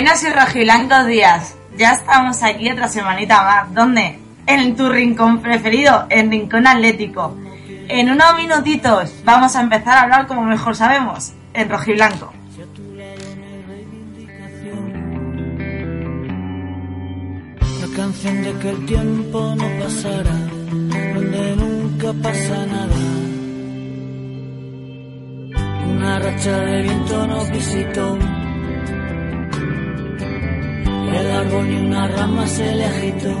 Buenos y rojiblancos días. Ya estamos aquí otra semanita más. ¿Dónde? En tu rincón preferido, en Rincón Atlético. En unos minutitos vamos a empezar a hablar como mejor sabemos, en rojiblanco. La canción de que el tiempo no pasará, donde nunca pasa nada. Una racha de viento nos visitó. El árbol ni una rama se le agitó.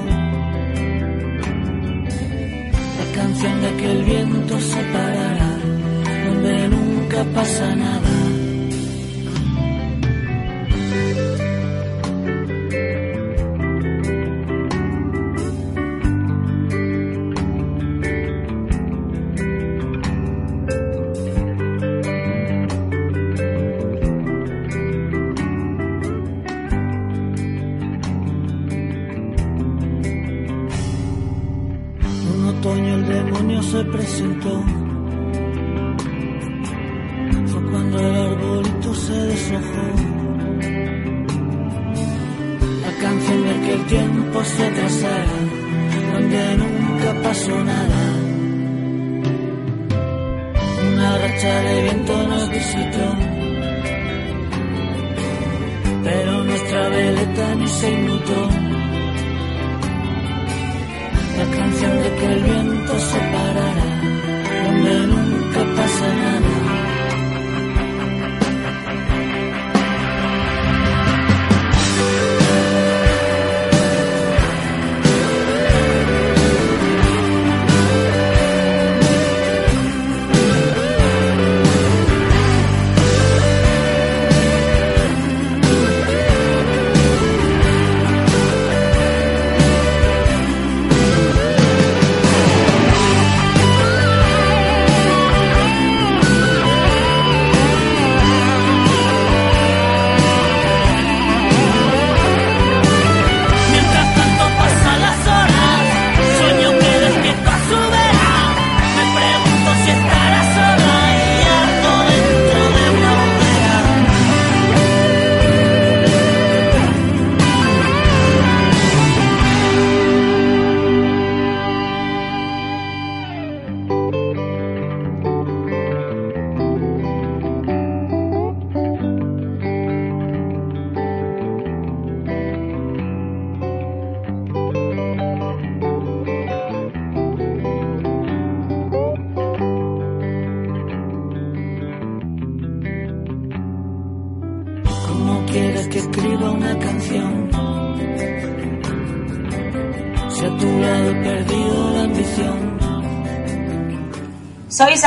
La canción de que el viento se parará, donde nunca pasa nada.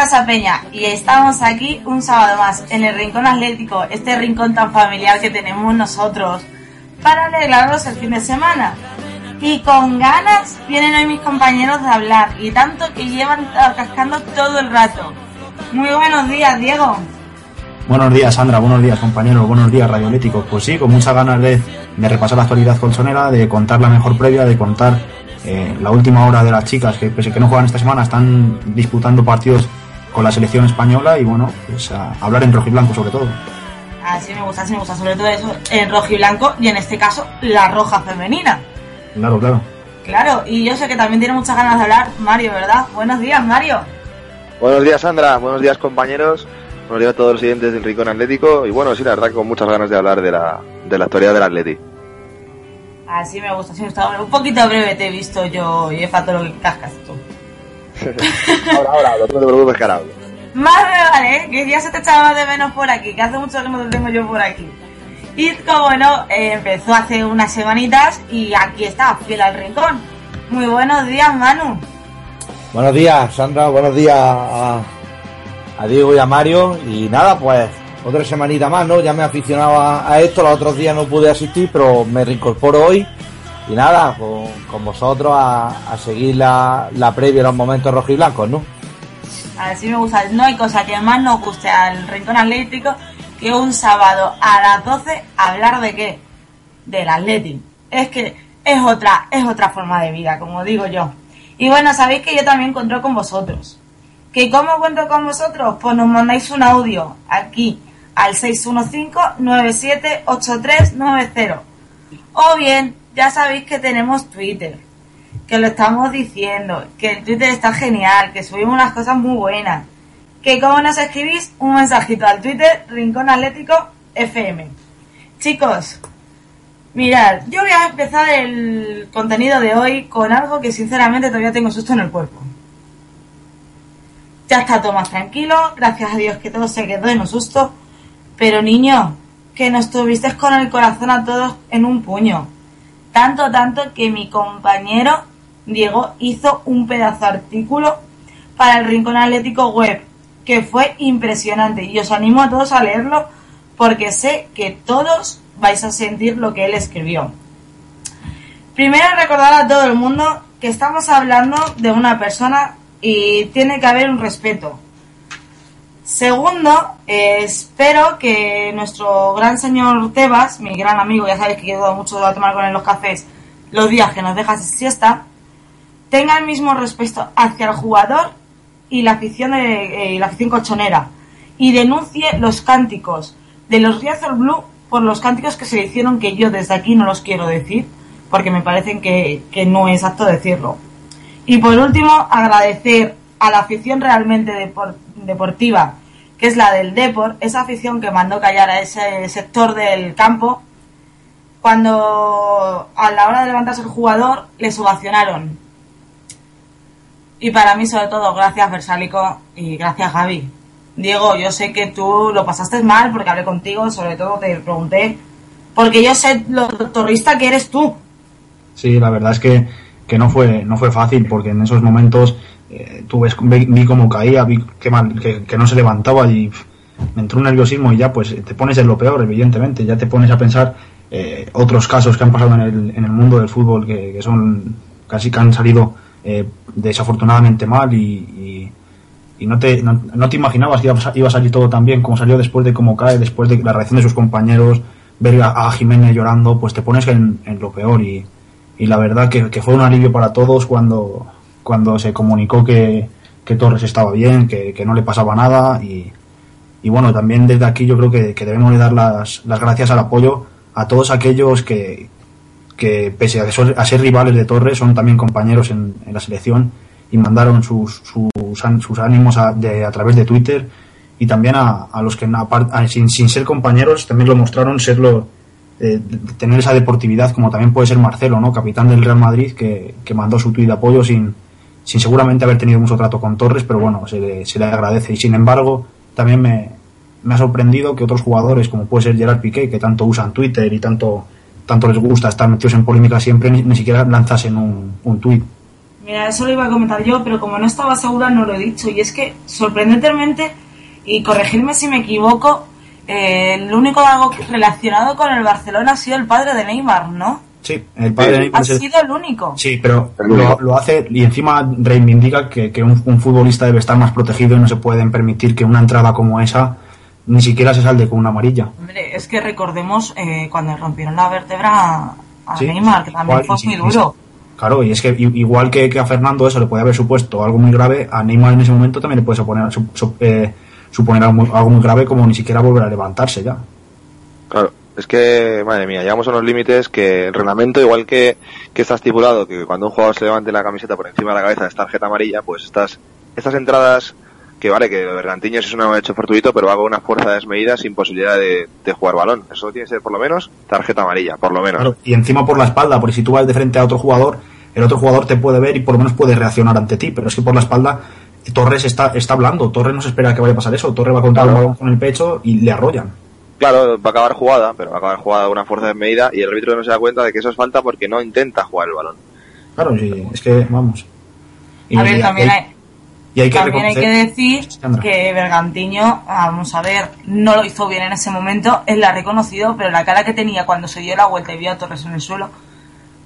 Soy Sasa Peña y estamos aquí un sábado más en el Rincón Atlético, este rincón tan familiar que tenemos nosotros, para alegraros el fin de semana. Y con ganas vienen hoy mis compañeros de hablar y tanto que llevan cascando todo el rato. Muy buenos días, Diego. Buenos días, Sandra. Buenos días, compañeros. Buenos días, Radioléticos. Pues sí, con muchas ganas de, de repasar la actualidad colchonera, de contar la mejor previa, de contar eh, la última hora de las chicas que, pese que no juegan esta semana, están disputando partidos con la selección española y, bueno, pues a hablar en rojo y blanco sobre todo. Así me gusta, así me gusta, sobre todo eso en rojo y blanco y en este caso la roja femenina. Claro, claro. Claro, y yo sé que también tiene muchas ganas de hablar Mario, ¿verdad? Buenos días, Mario. Buenos días, Sandra. Buenos días, compañeros. Buenos días a todos los siguientes del Rincón Atlético. Y bueno, sí, la verdad, con muchas ganas de hablar de la, de la actualidad del Atleti. Así me gusta, así me gusta. Un poquito breve te he visto yo y he todo lo que cascas tú. ahora, ahora, no te preocupes, que ahora hablo. Más me vale, ¿eh? que ya se te echaba de menos por aquí, que hace mucho que no te tengo yo por aquí. Y como no, eh, empezó hace unas semanitas y aquí está, fiel al rincón. Muy buenos días, Manu. Buenos días, Sandra. Buenos días a, a Diego y a Mario. Y nada, pues otra semanita más, ¿no? Ya me he aficionado a, a esto. Los otros días no pude asistir, pero me reincorporo hoy. Y nada, con, vosotros a, a seguir la, la previa, los momentos rojos y blancos, ¿no? Así me gusta. No hay cosa que más nos guste al Rincón Atlético que un sábado a las 12 hablar de qué? Del Atlético. Es que es otra, es otra forma de vida, como digo yo. Y bueno, sabéis que yo también encuentro con vosotros. ¿Que cómo cuento con vosotros? Pues nos mandáis un audio aquí al 615-978390. O bien, ya sabéis que tenemos Twitter, que lo estamos diciendo, que el Twitter está genial, que subimos unas cosas muy buenas. Que como nos escribís, un mensajito al Twitter, Rincón Atlético FM. Chicos, mirad, yo voy a empezar el contenido de hoy con algo que sinceramente todavía tengo susto en el cuerpo. Ya está todo más tranquilo, gracias a Dios que todo se quedó en un susto. Pero niño, que nos tuviste con el corazón a todos en un puño. Tanto, tanto que mi compañero Diego hizo un pedazo artículo para el Rincón Atlético Web, que fue impresionante. Y os animo a todos a leerlo porque sé que todos vais a sentir lo que él escribió. Primero recordar a todo el mundo que estamos hablando de una persona y tiene que haber un respeto. Segundo, eh, espero que nuestro gran señor Tebas, mi gran amigo, ya sabéis que quedo mucho a tomar con él los cafés los días que nos dejas siesta, tenga el mismo respeto hacia el jugador y la afición de, eh, la afición cochonera y denuncie los cánticos de los Riazor Blue por los cánticos que se le hicieron que yo desde aquí no los quiero decir porque me parecen que, que no es apto decirlo. Y por último, agradecer a la afición realmente depor- deportiva, que es la del Depor, esa afición que mandó callar a ese sector del campo, cuando a la hora de levantarse el jugador les ovacionaron. Y para mí, sobre todo, gracias Versálico y gracias Gaby. Diego, yo sé que tú lo pasaste mal porque hablé contigo, sobre todo te pregunté, porque yo sé lo torrista que eres tú. Sí, la verdad es que, que no fue no fue fácil porque en esos momentos eh, tú ves, vi, cómo caía, vi que, mal, que, no se levantaba y me entró un nerviosismo y ya pues te pones en lo peor, evidentemente, ya te pones a pensar eh, otros casos que han pasado en el, en el mundo del fútbol que, que son casi que han salido eh, desafortunadamente mal y, y, no, te, no, no, te imaginabas que iba a, salir todo tan bien como salió después de cómo cae, después de la reacción de sus compañeros, ver a, a Jiménez llorando, pues te pones en, en lo peor y, y la verdad que, fue un alivio para todos cuando, cuando se comunicó que, que Torres estaba bien, que, que, no le pasaba nada y, y bueno, también desde aquí yo creo que, que debemos de dar las, las, gracias al apoyo a todos aquellos que, que pese a, ser, a ser rivales de Torres son también compañeros en, en la selección y mandaron sus, sus, sus ánimos a, de, a, través de Twitter y también a, a los que a, sin, sin ser compañeros también lo mostraron serlo eh, tener esa deportividad como también puede ser Marcelo, ¿no? capitán del Real Madrid, que, que mandó su tuit de apoyo sin, sin seguramente haber tenido mucho trato con Torres, pero bueno, se le, se le agradece. Y sin embargo, también me, me, ha sorprendido que otros jugadores, como puede ser Gerard Piqué, que tanto usan Twitter y tanto, tanto les gusta estar metidos en polémica siempre, ni, ni siquiera lanzasen un, un tuit. Mira, eso lo iba a comentar yo, pero como no estaba segura no lo he dicho. Y es que, sorprendentemente, y corregirme si me equivoco, eh, el único algo relacionado con el Barcelona ha sido el padre de Neymar, ¿no? Sí, el padre de Neymar. Ha sido el único. Sí, pero lo, lo, hace y encima reivindica que, que un, un, futbolista debe estar más protegido y no se pueden permitir que una entrada como esa ni siquiera se salde con una amarilla. Hombre, es que recordemos eh, cuando rompieron la vértebra a, sí, Neymar, que también igual, fue muy duro. Claro, y es que igual que, que, a Fernando eso le puede haber supuesto algo muy grave, a Neymar en ese momento también le puede suponer, su, su, eh, suponer algo muy, algo muy, grave como ni siquiera volver a levantarse ya. Claro, es que, madre mía, llegamos a unos límites que el reglamento, igual que, que está estipulado que cuando un jugador se levante la camiseta por encima de la cabeza es tarjeta amarilla, pues estas, estas entradas, que vale, que lo de Bergantiños es un hecho fortuito, pero hago una fuerza desmedida sin posibilidad de, de, jugar balón. Eso tiene que ser por lo menos tarjeta amarilla, por lo menos. Claro, y encima por la espalda, porque si tú vas de frente a otro jugador, el otro jugador te puede ver y por lo menos puede reaccionar ante ti, pero es que por la espalda Torres está, está hablando, Torres no se espera que vaya a pasar eso, Torres va a contar claro. el balón con el pecho y le arrollan. Claro, va a acabar jugada, pero va a acabar jugada de una fuerza desmedida y el árbitro no se da cuenta de que eso es falta porque no intenta jugar el balón. Claro, sí, es que vamos. Y, a ver, y también hay, y hay que, también hay que decir que Bergantiño, vamos a ver, no lo hizo bien en ese momento, él la ha reconocido, pero la cara que tenía cuando se dio la vuelta y vio a Torres en el suelo,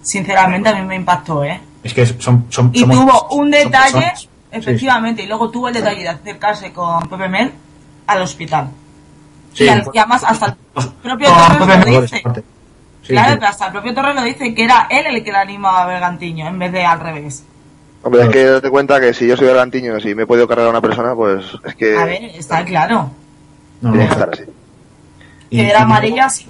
sinceramente a mí me impactó, ¿eh? Es que son, son y somos, tuvo un detalle, efectivamente, sí, sí. y luego tuvo el detalle de acercarse con Pepe Mel al hospital. Sí, y, al, y, además hasta el propio no, Torres lo dice. Sí, claro, pero hasta el propio Torres lo dice que era él el que le animaba a Bergantiño en vez de al revés. Hombre, es que date cuenta que si yo soy Bergantiño y me he podido cargar a una persona, pues es que. A ver, está claro. No, no, estar así. Y- Que era amarilla, sí.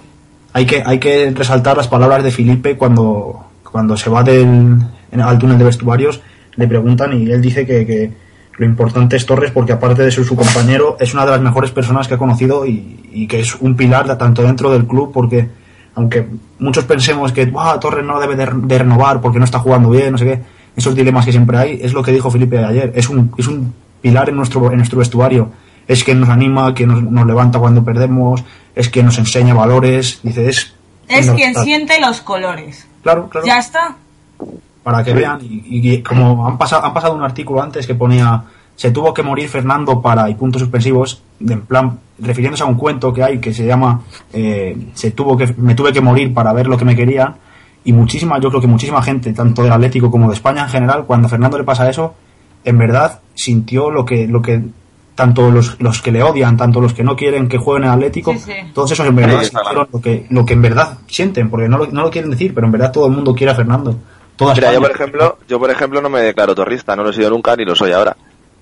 hay que, hay que resaltar las palabras de Felipe cuando, cuando se va del, en- al túnel de vestuarios, le preguntan y él dice que, que lo importante es Torres porque aparte de ser su compañero, es una de las mejores personas que ha conocido y, y que es un pilar tanto dentro del club porque aunque muchos pensemos que "Buah, Torres no debe de, de renovar porque no está jugando bien, no sé qué, esos dilemas que siempre hay, es lo que dijo Felipe ayer, es un, es un pilar en nuestro, en nuestro vestuario, es que nos anima, que nos, nos levanta cuando perdemos, es que nos enseña valores, dice, es... Es quien fundamental". siente los colores. Claro, claro. Ya está. Para que vean, y, y como han pasado, han pasado un artículo antes que ponía se tuvo que morir Fernando para y puntos suspensivos, en plan, refiriéndose a un cuento que hay que se llama eh, se tuvo que me tuve que morir para ver lo que me querían y muchísima, yo creo que muchísima gente, tanto del Atlético como de España en general, cuando a Fernando le pasa eso, en verdad sintió lo que, lo que tanto los, los que le odian, tanto los que no quieren que jueguen en Atlético, Sí, sí. todos esos en verdad sintieron lo que, lo que en verdad sienten, porque no lo, no lo quieren decir, pero en verdad todo el mundo quiere a Fernando. Toda Mira, yo por ejemplo, yo por ejemplo no me declaro torrista, no lo he sido nunca ni lo soy ahora.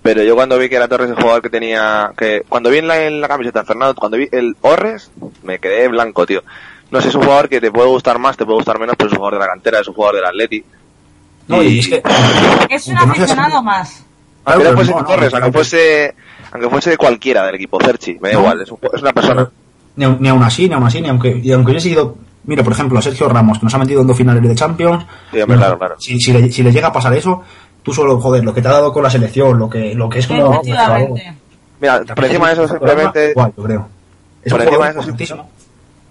Pero yo cuando vi que era Torres el jugador que tenía, que cuando vi en la, en la camiseta de Fernando, cuando vi el Orres, me quedé blanco, tío. No sé, es un jugador que te puede gustar más, te puede gustar menos, pero es un jugador de la cantera, es un jugador del Atleti. No, y es que Es un aficionado más. Aunque no fuese no, no, Torres, aunque fuese, aunque fuese cualquiera del equipo, Cerchi, me da No. igual, es, un- es una persona. ni, aun- ni aún así, ni aún así, ni aunque, y aunque yo he seguido, mira, por ejemplo, a Sergio Ramos, que nos ha metido en dos finales de Champions, Sí, hombre, claro, claro. Si, si, le, si le llega a pasar eso, tú solo, joder, lo que te ha dado con la selección, lo que, lo que es como... Efectivamente. Mira, por encima de eso simplemente, Igual, yo creo. Es Por encima de eso.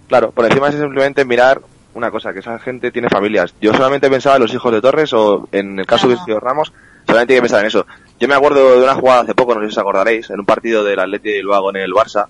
Claro, por encima es simplemente mirar una cosa, que esa gente tiene familias. Yo solamente pensaba en los hijos de Torres o en el caso de. Sergio Ramos, solamente hay que pensar en eso. Yo me acuerdo de una jugada hace poco, no sé si os acordaréis, en un partido del Atleti de Bilbao en el Barça,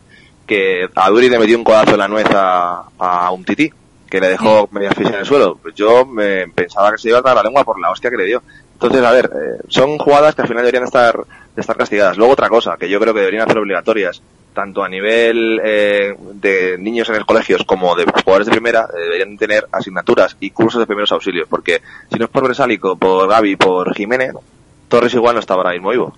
que a Duri le metió un codazo en la nuez a, a un tití, que le dejó media asfixia en el suelo. Pues yo me pensaba que se iba a dar la lengua por la hostia que le dio. Entonces, a ver, eh, son jugadas que al final deberían estar, de estar castigadas. Luego otra cosa, que yo creo que deberían hacer obligatorias, tanto a nivel eh, de niños en los colegios como de jugadores de primera, eh, deberían tener asignaturas y cursos de primeros auxilios, porque si no es por Bresálico, por Gaby, por Jiménez, Torres igual no estaba ahora mismo vivo.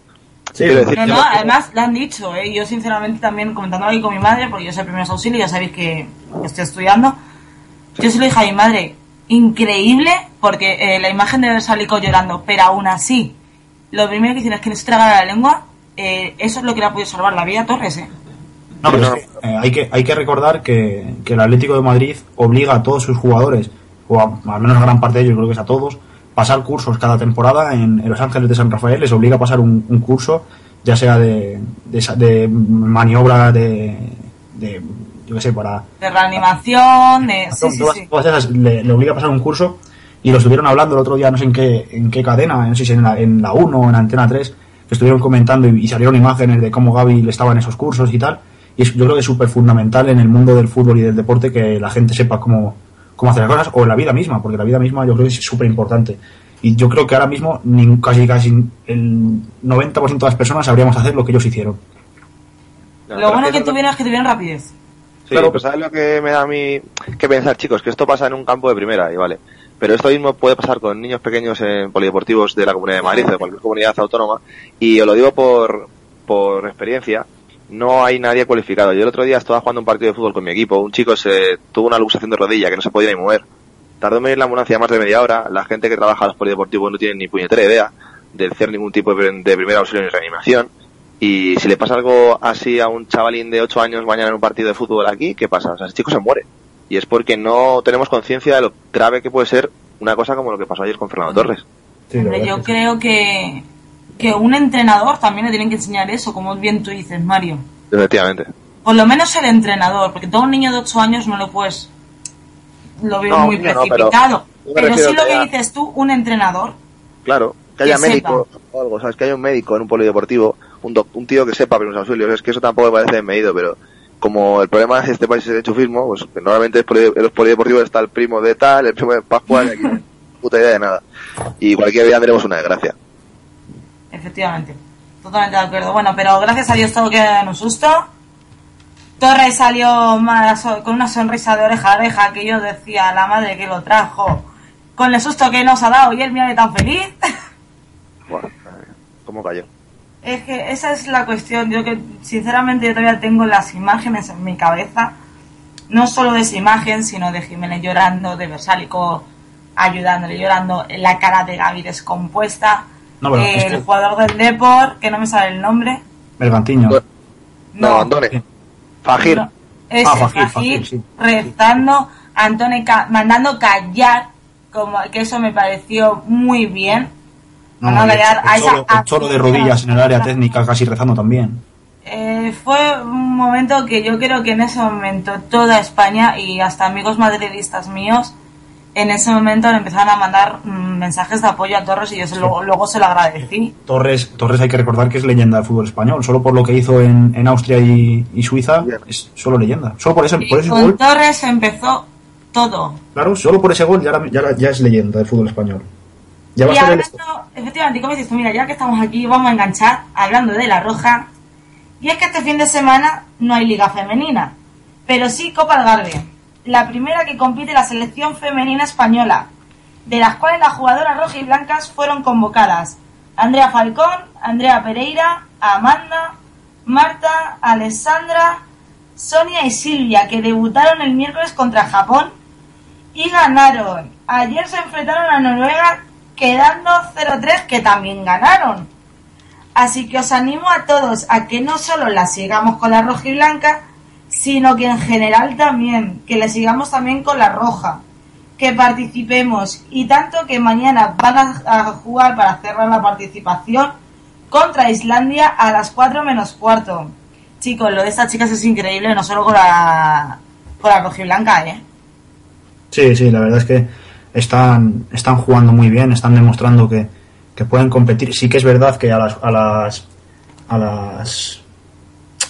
Sí, decir, No, no, además lo han dicho, ¿eh? yo sinceramente también comentando ahí con mi madre, porque yo soy primeros auxilios, ya sabéis que estoy estudiando, yo se lo dije a mi madre, increíble, porque eh, la imagen de Salico llorando, pero aún así, lo primero que hicieron es que no se tragara la lengua, eh, eso es lo que le ha podido salvar la vida a Torres, ¿eh? No, pero es que, eh, hay, que, hay que recordar que, que el Atlético de Madrid obliga a todos sus jugadores, o a, al menos a gran parte de ellos, creo que es a todos, pasar cursos cada temporada en, en Los Ángeles de San Rafael, les obliga a pasar un, un curso, ya sea de, de, de maniobra de, de, yo qué sé, para... De reanimación, de... Sí, sí, todas, sí. todas esas le, le obliga a pasar un curso y lo estuvieron hablando el otro día, no sé en qué, en qué cadena, no sé si en la, en la 1 o en Antena 3, que estuvieron comentando y, y salieron imágenes de cómo Gaby le estaba en esos cursos y tal. Y es- yo creo que es súper fundamental en el mundo del fútbol y del deporte que la gente sepa cómo, cómo hacer las cosas, o en la vida misma, porque la vida misma yo creo que es súper importante. Y yo creo que ahora mismo nin- casi casi el 90% de las personas sabríamos hacer lo que ellos hicieron. Lo bueno es que tuvieron es que tuvieron rapidez. Sí, Claro. pues ¿sabes lo que me da a mí que pensar, chicos? Que esto pasa en un campo de primera, y vale. Pero esto mismo puede pasar con niños pequeños en polideportivos de la Comunidad de Madrid o de cualquier comunidad autónoma. Y os lo digo por, por experiencia, no hay nadie cualificado. Yo el otro día estaba jugando un partido de fútbol con mi equipo. Un chico se tuvo una luxación de rodilla que no se podía ni mover. Tardó en venir la ambulancia más de media hora. La gente que trabaja en los polideportivos no tiene ni puñetera idea de hacer ningún tipo de, de primer auxilio ni reanimación. Y si le pasa algo así a un chavalín de 8 años mañana en un partido de fútbol aquí, ¿qué pasa? O sea, ese chico se muere. Y es porque no tenemos conciencia de lo grave que puede ser una cosa como lo que pasó ayer con Fernando Torres. Sí, Hombre, yo creo que, que un entrenador también le tienen que enseñar eso, como bien tú dices, Mario. Efectivamente. Por lo menos el entrenador, porque todo un niño de 8 años no lo puedes. Lo veo No, muy no, pero precipitado. pero refiero sí lo que haya- dices tú, un entrenador. Claro, que haya Que sepa. médico o algo, ¿sabes? Que haya un médico en un polideportivo, un, doc- un tío que sepa primeros auxilios. Es que eso tampoco me parece medido, pero como el problema de este país es el enchufismo, pues normalmente en los polideportivos está el primo de tal, el primo de Pascual, aquí puta idea de nada. Y cualquier día tendremos una desgracia. Efectivamente. Totalmente de acuerdo. Bueno, pero gracias a Dios todo queda en un susto. Torres salió con una sonrisa de oreja a oreja que yo decía, la madre que lo trajo, con el susto que nos ha dado y él mira tan feliz. Bueno, ¿cómo cayó? Es que esa es la cuestión. Yo que sinceramente yo todavía tengo las imágenes en mi cabeza no solo de esa imagen, sino de Jiménez llorando, de Versálico ayudándole, llorando, la cara de Gaby descompuesta, No, eh, el jugador del Depor, que no me sabe el nombre. Bergantiño. No, no, Andone. Fajir. No, ese, Ah, Fajir, Fajir, Fajir, sí. rezando, Antone ca- mandando callar, como que eso me pareció muy bien. No, el, a el esa cholo, el cholo de rodillas en el área técnica casi rezando también. Eh, fue un momento que yo creo que en ese momento toda España y hasta amigos madridistas míos en ese momento le empezaron a mandar mm, mensajes de apoyo a Torres y yo se lo- luego se lo agradecí. Torres, Torres hay que recordar que es leyenda del fútbol español. Solo por lo que hizo en, en Austria y, y Suiza es solo leyenda. Solo por ese, Y por ese con gol, Torres empezó todo. claro, solo por ese gol ya, ya, ya es leyenda del fútbol español. Ya va Y a ser el hablando, efectivamente, como dices tú, mira, ya que estamos aquí, vamos a enganchar hablando de la Roja. Y es que este fin de semana no hay Liga Femenina, pero sí Copa Algarve, la primera que compite la selección femenina española, de las cuales las jugadoras rojas y blancas fueron convocadas. Andrea Falcón, Andrea Pereira, Amanda, Marta, Alessandra, Sonia y Silvia, que debutaron el miércoles contra Japón y ganaron. Ayer se enfrentaron a Noruega quedando 0-3 que también ganaron. Así que os animo a todos a que no solo la sigamos con la roja y blanca, sino que en general también, que le sigamos también con la roja, que participemos y tanto que mañana van a, a jugar para cerrar la participación contra Islandia a las 4 menos cuarto. Chicos, lo de estas chicas es increíble, no solo con la, con la roja y blanca, ¿eh? Sí, sí, la verdad es que están, están jugando muy bien, están demostrando que, que pueden competir. Sí que es verdad que a las, a las, a las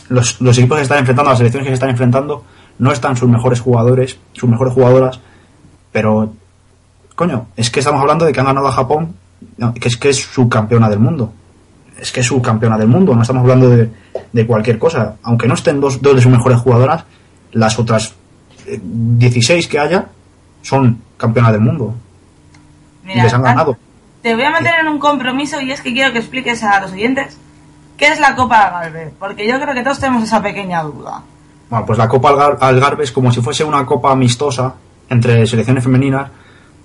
los, los equipos que se están enfrentando, las selecciones que se están enfrentando, no están sus mejores jugadores, sus mejores jugadoras, pero coño, es que estamos hablando de que han ganado a Japón, que es que es subcampeona del mundo. Es que es subcampeona del mundo, no estamos hablando de, de cualquier cosa. Aunque no estén dos, de sus mejores jugadoras, las otras eh, 16 que haya son campeonas del mundo. y les han ganado. Te voy a meter en un compromiso y es que quiero que expliques a los oyentes qué es la Copa Algarve, porque yo creo que todos tenemos esa pequeña duda. Bueno, pues la Copa Algar- Algarve es como si fuese una copa amistosa entre selecciones femeninas,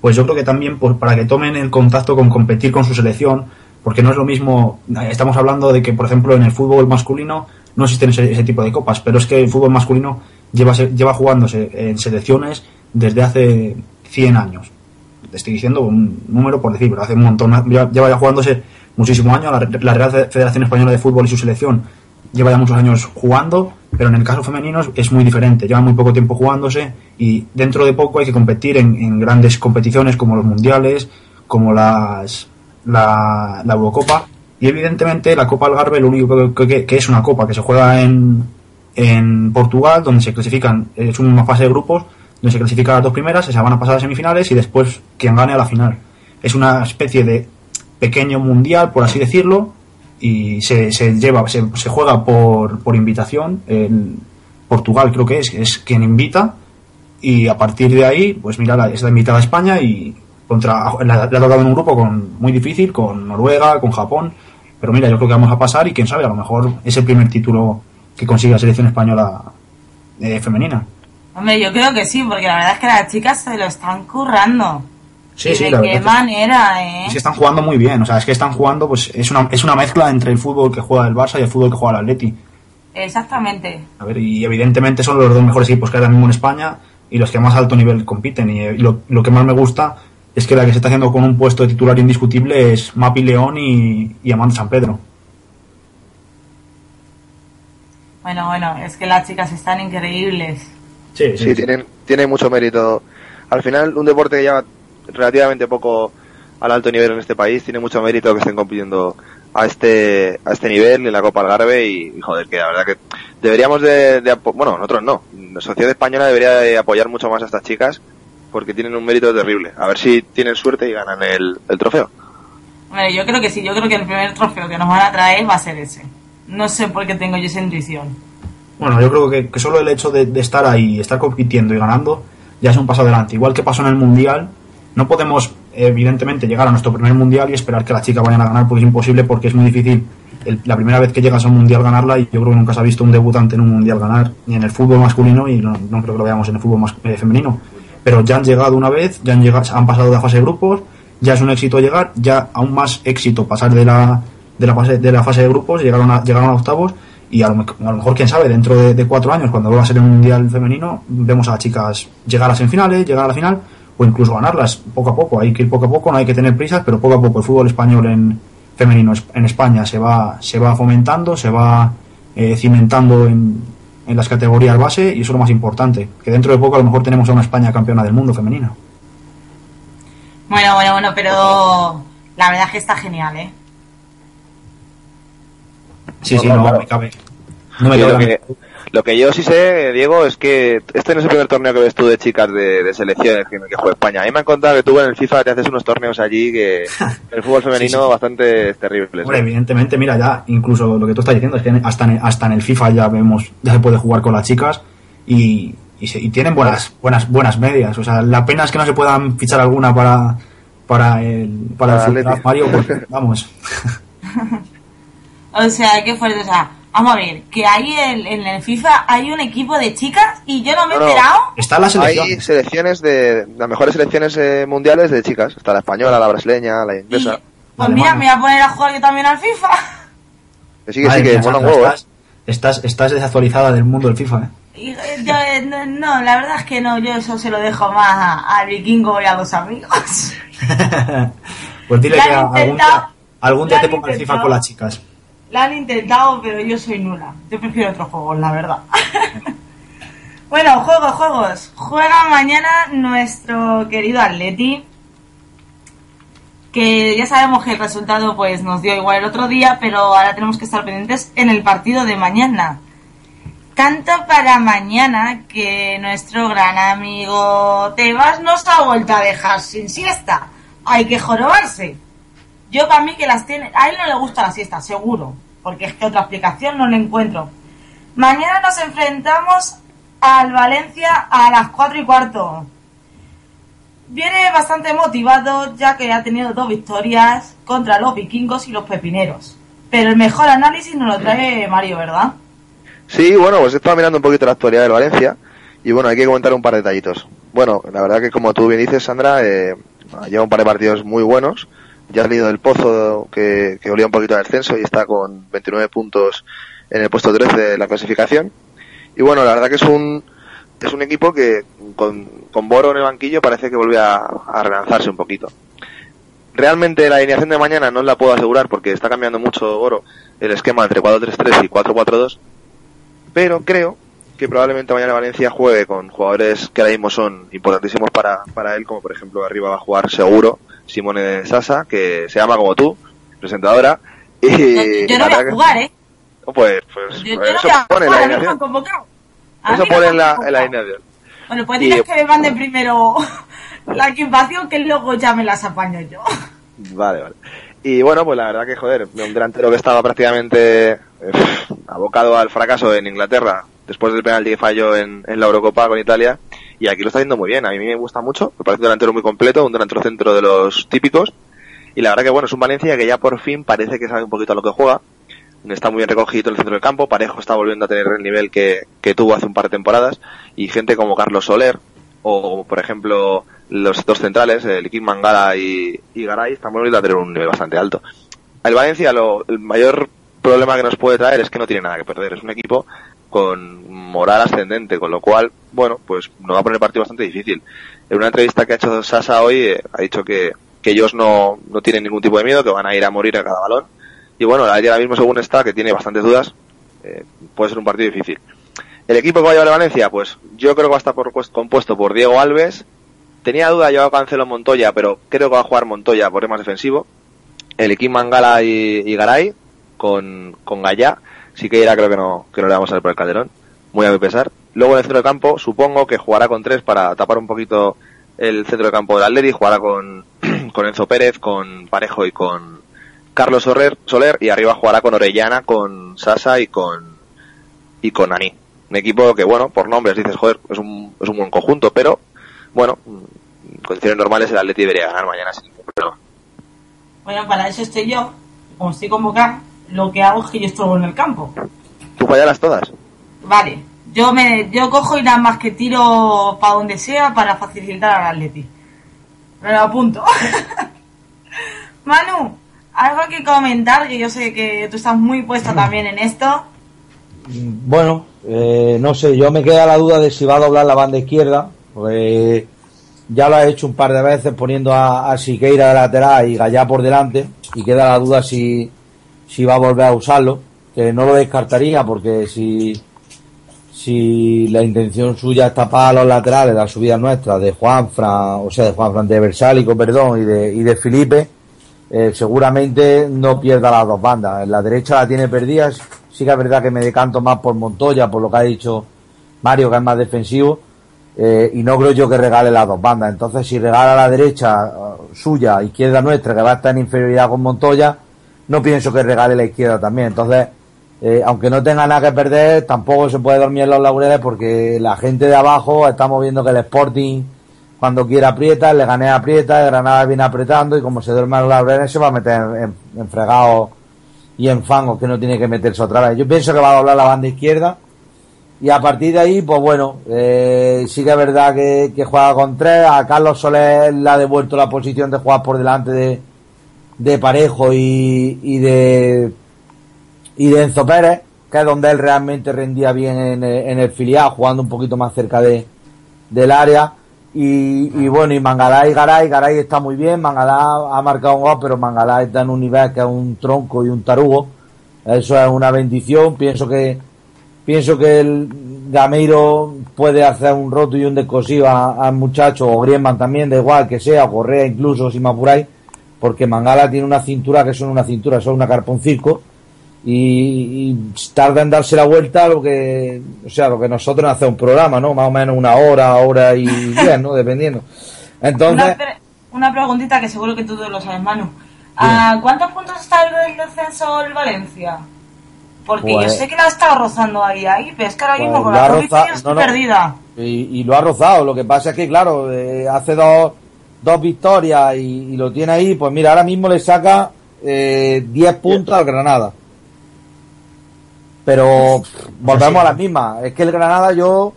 pues yo creo que también pues, para que tomen el contacto con competir con su selección, porque no es lo mismo, estamos hablando de que, por ejemplo, en el fútbol masculino no existen ese, ese tipo de copas, pero es que el fútbol masculino lleva, lleva jugándose en selecciones desde hace 100 años. Te estoy diciendo un número por decir, pero hace un montón, lleva, ya jugándose muchísimos años, la, la Real Federación Española de Fútbol y su selección lleva ya muchos años jugando, pero en el caso femenino es muy diferente, lleva muy poco tiempo jugándose y dentro de poco hay que competir en, grandes competiciones como los mundiales, como las la, Eurocopa. Y evidentemente la Copa Algarve lo único que, que- es una copa que se juega en, en Portugal donde se clasifican, es una fase de grupos donde se clasifican las dos primeras, se van a pasar a semifinales y después quien gane a la final. Es una especie de pequeño mundial, por así decirlo, y se, se lleva, se, se juega por, por invitación. Portugal creo que es, es quien invita, y a partir de ahí, pues mira, la- es la invitada a España y contra le ha tocado en un grupo con, muy difícil, con Noruega, con Japón, pero mira, yo creo que vamos a pasar y quién sabe, a lo mejor es el primer título que consigue la selección española eh, femenina. Hombre, yo creo que sí, porque la verdad es que las chicas se lo están currando. Sí, ¿Y sí, de la qué verdad. manera, eh? Es que están jugando muy bien, o sea, es que están jugando, pues es una, es una mezcla entre el fútbol que juega el Barça y el fútbol que juega el Atleti. Exactamente. A ver, y evidentemente son los dos mejores equipos que hay ahora mismo en España y los que más alto nivel compiten. Y, eh, lo, lo que más me gusta es que la que se está haciendo con un puesto de titular indiscutible es Mapi León y, y Amanda San Pedro. Bueno, bueno, es que las chicas están increíbles. Sí, Sí, tienen, tiene mucho mérito. Al final, un deporte que lleva relativamente poco al alto nivel en este país, tiene mucho mérito que estén compitiendo a este a este nivel en la Copa Algarve y, y, joder, que la verdad que deberíamos de, de bueno, nosotros no, la sociedad española debería de apoyar mucho más a estas chicas porque tienen un mérito terrible. A ver si tienen suerte y ganan el, el trofeo. Yo creo que sí, yo creo que el primer trofeo que nos van a traer va a ser ese. No sé por qué tengo yo esa intuición. Bueno, yo creo que, solo el hecho de, de estar ahí, estar compitiendo y ganando, ya es un paso adelante. Igual que pasó en el Mundial, no podemos, evidentemente, llegar a nuestro primer Mundial y esperar que las chicas vayan a ganar, porque es imposible, porque es muy difícil el- la primera vez que llegas a un mundial ganarla y yo creo que nunca se ha visto un debutante en un mundial ganar ni en el fútbol masculino y no, no creo que lo veamos en el fútbol mas- eh, femenino pero ya han llegado una vez ya han llegado han pasado de la fase de grupos ya es un éxito llegar ya aún más éxito pasar de la de la fase de la fase de grupos llegaron a llegaron a octavos y a lo, mejor quién sabe dentro de, cuatro años cuando vuelva a ser un mundial femenino vemos a chicas llegar a semifinales llegar a la final o incluso ganarlas poco a poco. Hay que ir poco a poco no hay que tener prisas pero poco a poco. El fútbol español en femenino en España se va se va fomentando se va eh, cimentando en, en las categorías base y eso es lo más importante que dentro de poco a lo mejor tenemos a una España campeona del mundo femenina Bueno, bueno, bueno, pero la verdad es que está genial, ¿eh? Sí No, sí no, claro. me cabe no me cabe lo, que, lo que yo sí sé, Diego, es que este no es el primer torneo que ves tú de chicas de, de selecciones que, que juega España. A mí me han contado que tú en el FIFA te haces unos torneos allí que el fútbol femenino Sí, sí. bastante terribles. Hombre, evidentemente, mira, ya incluso lo que tú estás diciendo es que hasta en, hasta en el FIFA ya vemos, ya se puede jugar con las chicas y, y, se- y tienen buenas, buenas, buenas medias. O sea, la pena es que no se puedan fichar alguna para, para el, para Para el Mario, porque, vamos. O sea, qué fuerte, o sea, vamos a ver, que ahí en, en el FIFA hay un equipo de chicas y yo no me he No, no. enterado. Está la selección. Hay selecciones de las mejores selecciones eh, mundiales de chicas. Está la española, la brasileña, la Y, inglesa. pues Alemana. mira, me voy a poner a jugar yo también al FIFA. Que sí, que Madre sí, que mía, Sandra, huevo, ¿eh? estás, estás, desactualizada del mundo del FIFA, ¿eh? Y, eh, yo, eh, no, no, la verdad es que no, yo eso se lo dejo más a- al vikingo y a los amigos. pues dile Ya que algún día, algún día te ponga el FIFA con las chicas. La han intentado, pero yo soy nula. Yo prefiero otros juegos, la verdad. bueno, juegos, juegos. Juega mañana nuestro querido Atleti. Que ya sabemos que el resultado pues nos dio igual el otro día, pero ahora tenemos que estar pendientes en el partido de mañana. Canto para mañana que nuestro gran amigo Tebas nos ha vuelto a dejar sin siesta. Hay que jorobarse. Yo para mí que las tiene... A él no le gusta la siesta, seguro. Porque es que otra explicación no le encuentro. Mañana nos enfrentamos al Valencia a las 4 y cuarto. Viene bastante motivado ya que ha tenido dos victorias contra los vikingos y los pepineros. Pero el mejor análisis nos lo trae Mario, ¿verdad? Sí, bueno, pues he estado mirando un poquito la actualidad del Valencia y bueno, hay que comentar un par de detallitos. Bueno, la verdad que como tú bien dices, Sandra, eh, lleva un par de partidos muy buenos. Ya ha salido del pozo que, que olía un poquito al descenso y está con 29 puntos en el puesto 13 de la clasificación. Y bueno, la verdad que es un, es un equipo que con, con Boro en el banquillo parece que vuelve a, relanzarse un poquito. Realmente la alineación de mañana no la puedo asegurar porque está cambiando mucho Boro el esquema entre 4-3-3 y 4-4-2 pero creo que probablemente mañana Valencia juegue con jugadores que ahora mismo son importantísimos para, para él, como por ejemplo arriba va a jugar seguro Simone Sasa, que se llama como tú, presentadora. Y yo no voy a jugar, ¿eh? Pues, pues Yo, yo eso no pone en la alineación. Eso pone en la, en la convocado. alineación. Bueno, pues Y- diles que me manden primero la equipación que luego ya me las apaño yo. Vale, vale. Y bueno, pues la verdad que, joder, un delantero que estaba prácticamente eh, abocado al fracaso en Inglaterra después del penalti que falló en, en la Eurocopa con Italia. Y aquí lo está haciendo muy bien. A mí me gusta mucho. Me parece un delantero muy completo, un delantero centro de los típicos. Y la verdad que, bueno, es un Valencia que ya por fin parece que sabe un poquito a lo que juega. Está muy bien recogido en el centro del campo. Parejo está volviendo a tener el nivel que, que tuvo hace un par de temporadas. Y gente como Carlos Soler, o por ejemplo los dos centrales, el Iquim Mangala y, y Garay, están volviendo a tener un nivel bastante alto. El Valencia, lo, el mayor problema que nos puede traer es que no tiene nada que perder. Es un equipo con moral ascendente, con lo cual, bueno, pues nos va a poner el partido bastante difícil. En una entrevista que ha hecho Sasa hoy, eh, ha dicho que, que ellos no, no tienen ningún tipo de miedo, que van a ir a morir a cada balón. Y bueno, la ahora mismo según está, que tiene bastantes dudas, eh, puede ser un partido difícil. El equipo que va a llevar a Valencia, pues yo creo que va a estar por- pues, compuesto por Diego Alves. Tenía duda, yo Cancelo Montoya, pero creo que va a jugar Montoya por más defensivo. El Iquim Mangala y, y Garay con, con Gallá. Sí que irá, creo que no, que no le vamos a ver por el Calderón. Muy a mi pesar. Luego en el centro de campo, supongo que jugará con tres para tapar un poquito el centro de campo del Atleti. Jugará con, con Enzo Pérez, con Parejo y con Carlos Soler, Soler. Y arriba jugará con Orellana, con Sasa y con, y con Aní. Un equipo que, bueno, por nombres dices, joder, es un, es un buen conjunto, pero, bueno, en condiciones normales el Atleti debería ganar mañana. Bueno, para eso estoy yo, como estoy convocado. Lo que hago es que yo estorbo en el campo. ¿Tú fallalas todas? Vale, yo me yo cojo y nada más que tiro para donde sea para facilitar al Atleti. Me lo apunto. Manu, algo que comentar, que yo sé que tú estás muy puesta también en esto. Bueno, eh, no sé, yo me queda la duda de si va a doblar la banda izquierda, porque ya lo ha hecho un par de veces poniendo a, a Siqueira de lateral y Gallá por delante, y queda la duda si, si va a volver a usarlo, que no lo descartaría, porque si, si la intención suya es tapar a los laterales, la subida nuestra de Juanfran, o sea, de Juanfran de Versálico, perdón, y de, y de Felipe, eh, seguramente no pierda las dos bandas. En la derecha la tiene perdida. Sí que es verdad que me decanto más por Montoya, por lo que ha dicho Mario, que es más defensivo. eh, y no creo yo que regale las dos bandas. Entonces, si regala la derecha eh, suya, izquierda nuestra, que va a estar en inferioridad con Montoya, no pienso que regale la izquierda también. Entonces, eh, aunque no tenga nada que perder, tampoco se puede dormir en los laureles porque la gente de abajo estamos viendo que el Sporting cuando quiera aprieta, le gane aprieta, el Granada viene apretando y como se duerme en los laureles se va a meter en, en fregados y en fangos que no tiene que meterse otra vez. Yo pienso que va a doblar la banda izquierda y a partir de ahí, pues bueno, eh, sí que es verdad que, que juega con tres. A Carlos Soler le ha devuelto la posición de jugar por delante de, de Parejo y, y de y de Enzo Pérez, que es donde él realmente rendía bien en, el- en el filial, jugando un poquito más cerca de, del área. Y, y bueno, y Mangalá y Garay, Garay está muy bien, Mangalá ha marcado un gol, pero Mangalá está en un nivel que es un tronco y un tarugo. Eso es una bendición, pienso que pienso que el Gameiro puede hacer un roto y un descosido a- al muchacho, o Griezmann también, da igual que sea, o Correa incluso, si me apuráis, porque Mangala tiene una cintura que son una cintura, son una carponcirco, y, y tarda en darse la vuelta lo que, o sea, lo que nosotros hacemos un programa, ¿no? Más o menos una hora, hora y diez, ¿no? Dependiendo. Entonces, Una, pre- una preguntita que seguro que tú lo sabes, Manu. ¿A cuántos puntos está el descenso el Valencia? Porque Pues- yo sé que la ha estado rozando ahí, ahí, pero es que ahora Pues mismo con la estoy no, no. perdida. y, y lo ha rozado. Lo que pasa es que, claro, eh, hace dos, dos victorias y, y lo tiene ahí. Pues mira, ahora mismo le saca eh, 10 puntos al Granada. Pero pff, volvemos a las mismas. Es que el Granada yo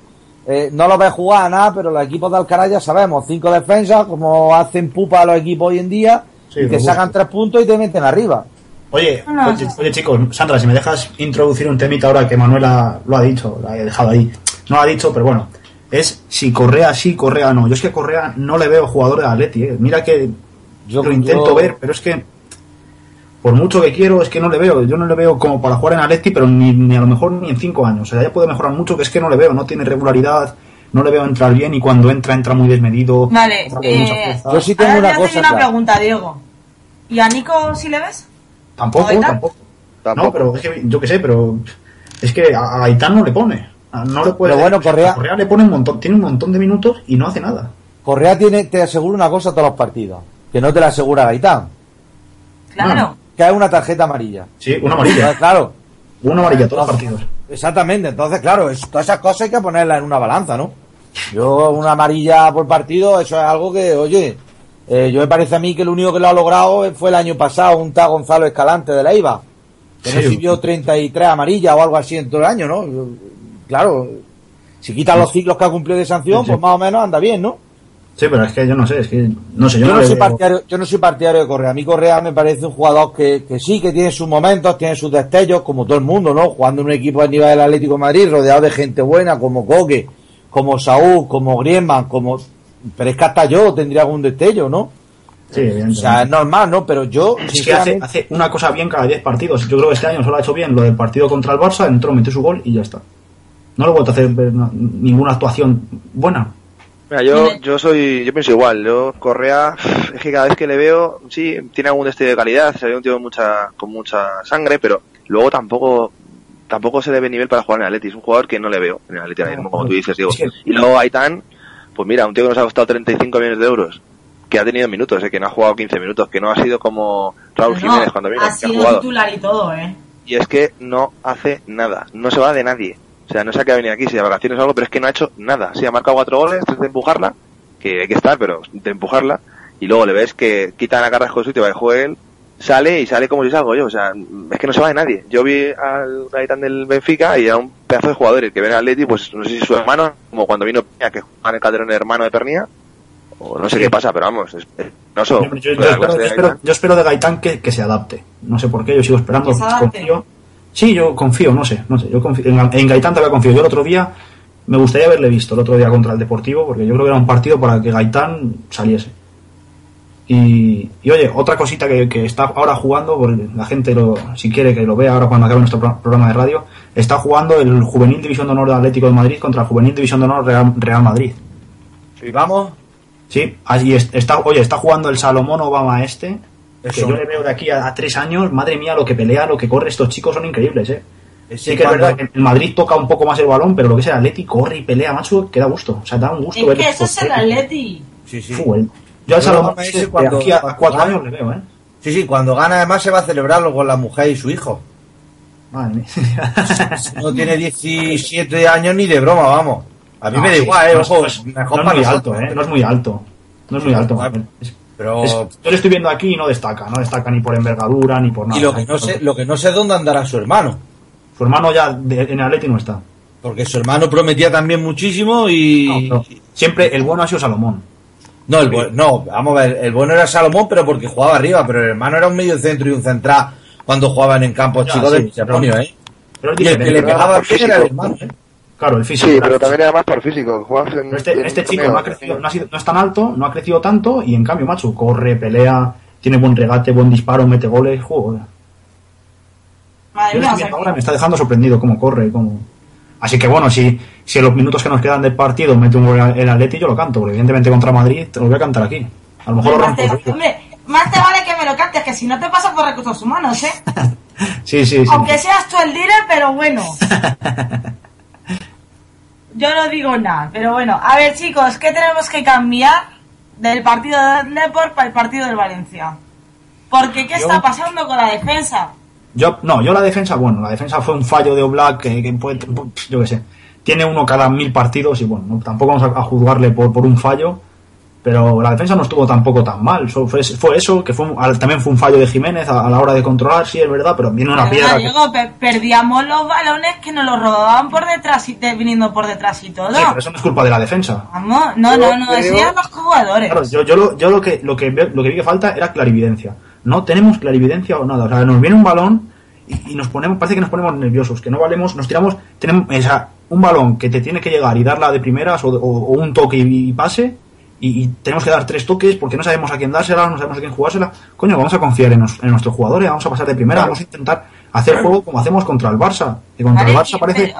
eh, no lo veo jugar a nada, pero los equipos de Alcaraz ya sabemos. Cinco defensas, como hacen pupa los equipos hoy en día, Sí, y te sacan tres puntos y te meten arriba. Oye, oye, oye, chicos, Sandra, si me dejas introducir un temita ahora que Manuela lo ha dicho, la he dejado ahí. No lo ha dicho, pero bueno. Es si Correa sí, Correa no. Yo es que Correa no le veo jugador de Atleti. eh. Mira que Yo- lo intento yo- ver, pero es que por mucho que quiero, es que no le veo. Yo no le veo como para jugar en Atleti, pero ni, ni a lo mejor ni en cinco años. O sea, ya puede mejorar mucho, que es que no le veo. No tiene regularidad, no le veo entrar bien y cuando entra, entra muy desmedido. Vale, eh. Yo sí tengo ahora una cosa una pregunta, Diego. ¿Y a Nico si le ves? Tampoco, tampoco. Tampoco. No, pero es que, yo qué sé, pero es que a, a Gaitán no le pone. A- No le puede. Pero bueno, Correa- a Correa le pone un montón, tiene un montón de minutos y no hace nada. Correa tiene, te asegura una cosa a todos los partidos, que no te la asegura Gaitán, Claro. No. que es una tarjeta amarilla. Sí, una amarilla. claro, Una amarilla todos los partidos. Exactamente, entonces, claro, es- todas esas cosas hay que ponerlas en una balanza, ¿no? Yo, una amarilla por partido, eso es algo que, oye, eh, yo me parece a mí que lo único que lo ha logrado fue el año pasado, un tal Gonzalo Escalante de la IVA, que Sí. recibió 33 amarillas o algo así en todo el año, ¿no? Claro, si quitas los ciclos que ha cumplido de sanción, Sí, sí. pues más o menos anda bien, ¿no? Sí, pero es que yo no sé, es que no sé, yo, Yo no, soy partidario, yo no soy partidario de Correa. A mí Correa me parece un jugador que, que sí, que tiene sus momentos, tiene sus destellos, como todo el mundo, ¿no? Jugando en un equipo a nivel del Atlético de Madrid, rodeado de gente buena, como Coque, como Saúl, como Griezmann, como... Pero es que hasta yo tendría algún destello, ¿no? Sí, O sea, es normal, ¿no? Pero yo, Es que hace, hace una cosa bien cada 10 partidos. Yo creo que este año solo ha hecho bien lo del partido contra el Barça, entró, metió su gol y ya está. No le he vuelto a hacer ninguna actuación buena. Mira, yo, yo soy, yo pienso igual, yo Correa, es que cada vez que le veo, sí, tiene algún destello de calidad, se ve un tío con mucha, con mucha sangre, pero luego tampoco, tampoco se le ve nivel para jugar en el Atleti, es un jugador que no le veo en el Atleti ahora mismo, como tú dices, digo. Y luego Aitán, pues mira, un tío que nos ha costado 35 millones de euros, que ha tenido minutos, eh, que no ha jugado 15 minutos, que no ha sido como Raúl No, Jiménez cuando vino, ha que ha sido jugado. titular y todo, ¿eh? Y es que no hace nada, no se va de nadie. O sea, no sé a qué ha venido aquí, si de vacaciones o algo, pero es que no ha hecho nada. Sí, ha marcado cuatro goles, tres de empujarla, que hay que estar, pero de empujarla. Y luego le ves que quitan a Carrasco de su sitio para que juegue él, sale y sale como si salgo yo. O sea, es que no se va de nadie. Yo vi al Gaitán del Benfica y era un pedazo de jugador. El que viene al Atleti, pues no sé si su hermano, como cuando vino Peña, que jugaba en el Calderón el hermano de Pernía, o no sé qué pasa, pero vamos, es, es- no so, Yo, yo- yo la espero, de yo espero de Gaitán que, que se adapte. No sé por qué, yo sigo esperando. Que se adapte. Confío. Sí, yo confío, no sé, no sé. Yo confío, en, en Gaitán todavía confío. Yo el otro día me gustaría haberle visto el otro día contra el Deportivo, porque yo creo que era un partido para que Gaitán saliese. Y, y oye, otra cosita que, que está ahora jugando, porque la gente lo, si quiere que lo vea ahora cuando acabe nuestro pro- programa de radio, está jugando el Juvenil División de Honor de Atlético de Madrid contra el Juvenil División de Honor Real, Real Madrid. Y vamos, Sí, está, oye, está jugando el Salomón Obama este, que yo le veo de aquí a, a tres años, madre mía, lo que pelea, lo que corre, estos chicos son increíbles, eh. ese Sí que es verdad que el Madrid toca un poco más el balón, pero lo que es el Atleti corre y pelea, macho, que da gusto. O sea, da un gusto Es ver que eso es el. Atleti. Sí, sí. El- Yo al Salomón cuando- aquí a, cuatro gana- años le veo, eh. Sí, sí, cuando gana además se va a celebrarlo con la mujer y su hijo. Madre mía. No tiene 17 años ni de broma, vamos. A mí No, me da igual, eh, ojo, no es, mejor no es muy alto, eh. No es muy alto. No es muy alto. Es- Pero, es- yo le estoy viendo aquí y no destaca, no destaca ni por envergadura ni por nada. y lo que no sé, lo que no sé es dónde andará su hermano. Su hermano ya de- en el Atleti no está. Porque su hermano prometía también muchísimo y... No, no. Siempre el bueno ha sido Salomón. No, el bu- no, vamos a ver, el bueno era Salomón, pero porque jugaba arriba, pero el hermano era un medio centro y un central cuando jugaban en campos chicos sí, de Macedonio, ¿eh? Pero Y el que le pegaba bien era el hermano, ¿eh? Claro, el físico. Sí, pero también era más por físico. en- este, en este chico no, ha crecido, no, ha sido- no es tan alto, no ha crecido tanto y en cambio, macho, corre, pelea, tiene buen regate, buen disparo, mete goles, juego. Madre mía, que- ahora, me está dejando sorprendido cómo corre, cómo... Así que bueno, si, si en los minutos que nos quedan del partido mete un gol el Atleti, yo lo canto, porque evidentemente contra Madrid te lo voy a cantar aquí. A lo mejor lo rompo. te, hombre, más te vale que me lo cantes, que si no te pasas por recursos humanos, ¿eh? Sí, sí, sí. Aunque seas tú el dealer, pero bueno. Yo no digo nada, pero bueno. A ver, chicos, ¿qué tenemos que cambiar del partido del Deport para el partido del Valencia? Porque, ¿qué Yo- está pasando con la defensa? Yo, no, yo la defensa, bueno, la defensa fue un fallo de Oblak que, que puede- yo qué sé, tiene uno cada mil partidos y bueno, no- tampoco vamos a, a juzgarle por, por un fallo, pero la defensa no estuvo tampoco tan mal, so- fue, fue eso, que fue un- al- también fue un fallo de Jiménez a, a la hora de controlar, sí es verdad, pero viene una piedra. Diego, pe- perdíamos los balones que nos los robaban por detrás y te- viniendo por detrás y todo. Sí, pero eso no es culpa de la defensa. Vamos, no, no, no, eso ya los jugadores. Claro, yo, yo, lo, yo lo que lo que lo que vi que falta era clarividencia. No tenemos clarividencia o nada. O sea, nos viene un balón y, y nos ponemos, parece que nos ponemos nerviosos, que no valemos, nos tiramos, tenemos o sea, un balón que te tiene que llegar y darla de primeras o, o- o un toque y, y pase. Y, y tenemos que dar tres toques porque no sabemos a quién dársela, no sabemos a quién jugársela. Coño, vamos a confiar en, nos- en nuestros jugadores, vamos a pasar de primera, vamos a intentar hacer juego como hacemos contra el Barça. Y contra el Barça parece,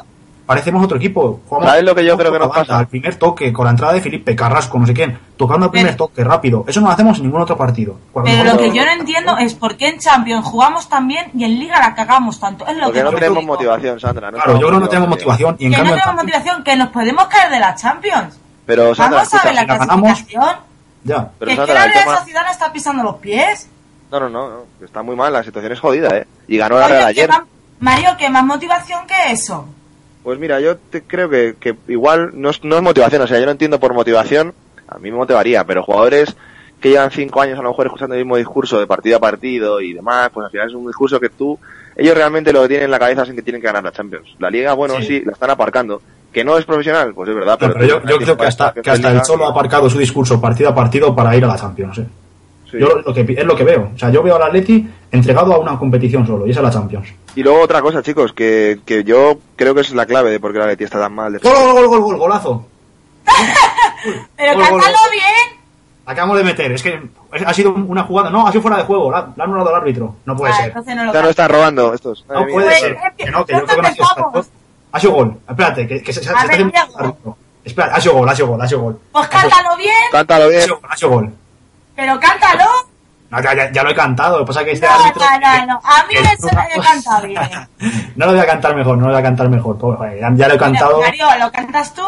parecemos otro equipo. Jugamos ¿Sabes lo que yo creo que nos banda, pasa? Al primer toque, con la entrada de Felipe Carrasco, no sé quién, tocando el primer Pero- toque rápido. Eso no lo hacemos en ningún otro partido. Cuando Pero lo que yo no entiendo es por qué en Champions jugamos tan bien y en Liga la cagamos tanto. Es lo Porque que no yo tenemos digo. motivación, Sandra. Claro, yo creo que no tenemos motivación y en que cambio. no tenemos motivación, que nos podemos caer de la Champions. Pero, Sandra, Vamos a ver la clasificación. Ya. pero, que es que Sandra, la Real Sociedad no está pisando los pies. No, no, no, está muy mal, la situación es jodida, ¿eh? Y ganó la Oye, Real ¿qué ayer. más- Mario, ¿qué más motivación que eso? Pues mira, yo te creo que, que igual no es, no es motivación, o sea, yo no entiendo por motivación, a mí me motivaría, pero jugadores que llevan cinco años a lo mejor escuchando el mismo discurso de partido a partido y demás, pues al final es un discurso que tú, ellos realmente lo que tienen en la cabeza es que tienen que ganar la Champions. La Liga, bueno, sí, la están aparcando. Que no es profesional, pues es verdad, Pero, pero, yo, yo creo que hasta, que hasta el Cholo ha aparcado su discurso partido a partido para ir a la Champions. ¿eh? Sí. Yo lo que, es lo que veo. O sea, yo veo al Atleti entregado a una competición solo, y es a la Champions. Y luego otra cosa, chicos, que, que yo creo que es la clave de por qué la Leti está tan mal. de- ¡Gol, gol, gol, gol, gol, golazo! Pero Gol, gol, cántalo gol. bien. Acabamos de meter, es que ha sido una jugada. No, ha sido fuera de juego, la, la ha anulado el árbitro. No puede Ah, ser. no lo no canto. están robando estos. No puede Pues, ser. Que no, que yo ¿dónde creo que no ha sido? Ha sido gol. Espérate, que, que se, se, se A está ver, haciendo. Espera, ha sido gol, ha sido gol, ha sido gol. Pues Ha sido- cántalo bien, Cántalo ha bien. sido gol, ha sido gol. pero cántalo. No, ya, ya- ya lo he cantado, lo que pasa es que este No, árbitro... no, no, no. A mí que- eso me canta bien. no lo voy a cantar mejor, no lo voy a cantar mejor. pobre, joder, ya, ya lo he cantado. Mario, ¿lo cantas tú?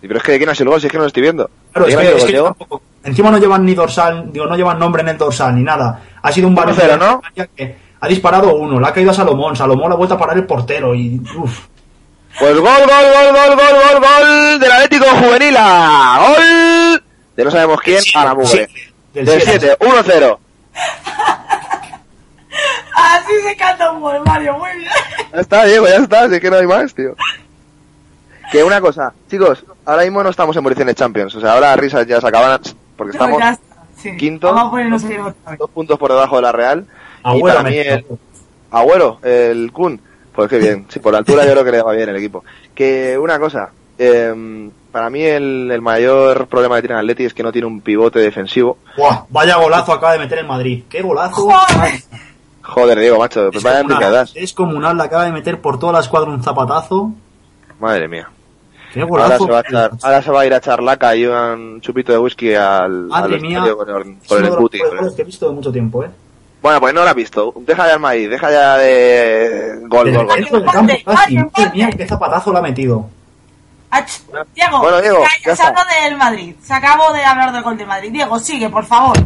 Sí, pero es que de quién ha sido el gol, si es que no lo estoy viendo. Claro, ¿De es ha que, sido es que yo tampoco- encima no llevan ni dorsal, digo, no llevan nombre en el dorsal ni nada. Ha sido un balón 1-0, ¿no? que ha disparado uno, le ha caído a Salomón, Salomón la ha vuelto a parar el portero y uff. Pues gol, gol, gol, gol, gol, gol, gol del Atlético Juvenil. Gol de no sabemos quién a la mugre. del Del siete. 7, 1-0. me encanta un Mario, muy bien. Ya está, Diego, ya está, así que no hay más, tío. Que una cosa, chicos, ahora mismo no estamos en posiciones Champions, o sea, ahora risas ya se acaban porque No, estamos está, sí. quinto. Vamos a ponernos en otra. dos puntos por debajo de la Real. y para mí me- el Agüero, el Kun, pues qué bien, sí, por la altura yo creo que le va bien el equipo. Que una cosa, eh, para mí el, el mayor problema que tiene el Atleti es que no tiene un pivote defensivo. Buah, vaya golazo acaba de meter el Madrid. ¡Qué golazo! ¡Joder! Joder, Diego, macho, pues Es vaya comunal, es comunal, le acaba de meter por toda la escuadra un zapatazo. Madre mía. ¡Qué Ahora se, va a echar, ahora se va a ir a echar laca y un chupito de whisky al, Madre al mía, con el, Es con uno el de los puti. mejores goles que he visto de mucho tiempo, ¿eh? Bueno, pues no lo has visto. Deja ya el maíz, deja ya de gol, gol, gol. campo, mía, qué zapatazo le ha metido. Ach, Diego, Bueno, Diego, ya, ya se habló del Madrid. Se acabó de hablar del gol de Madrid. Diego, sigue, por favor.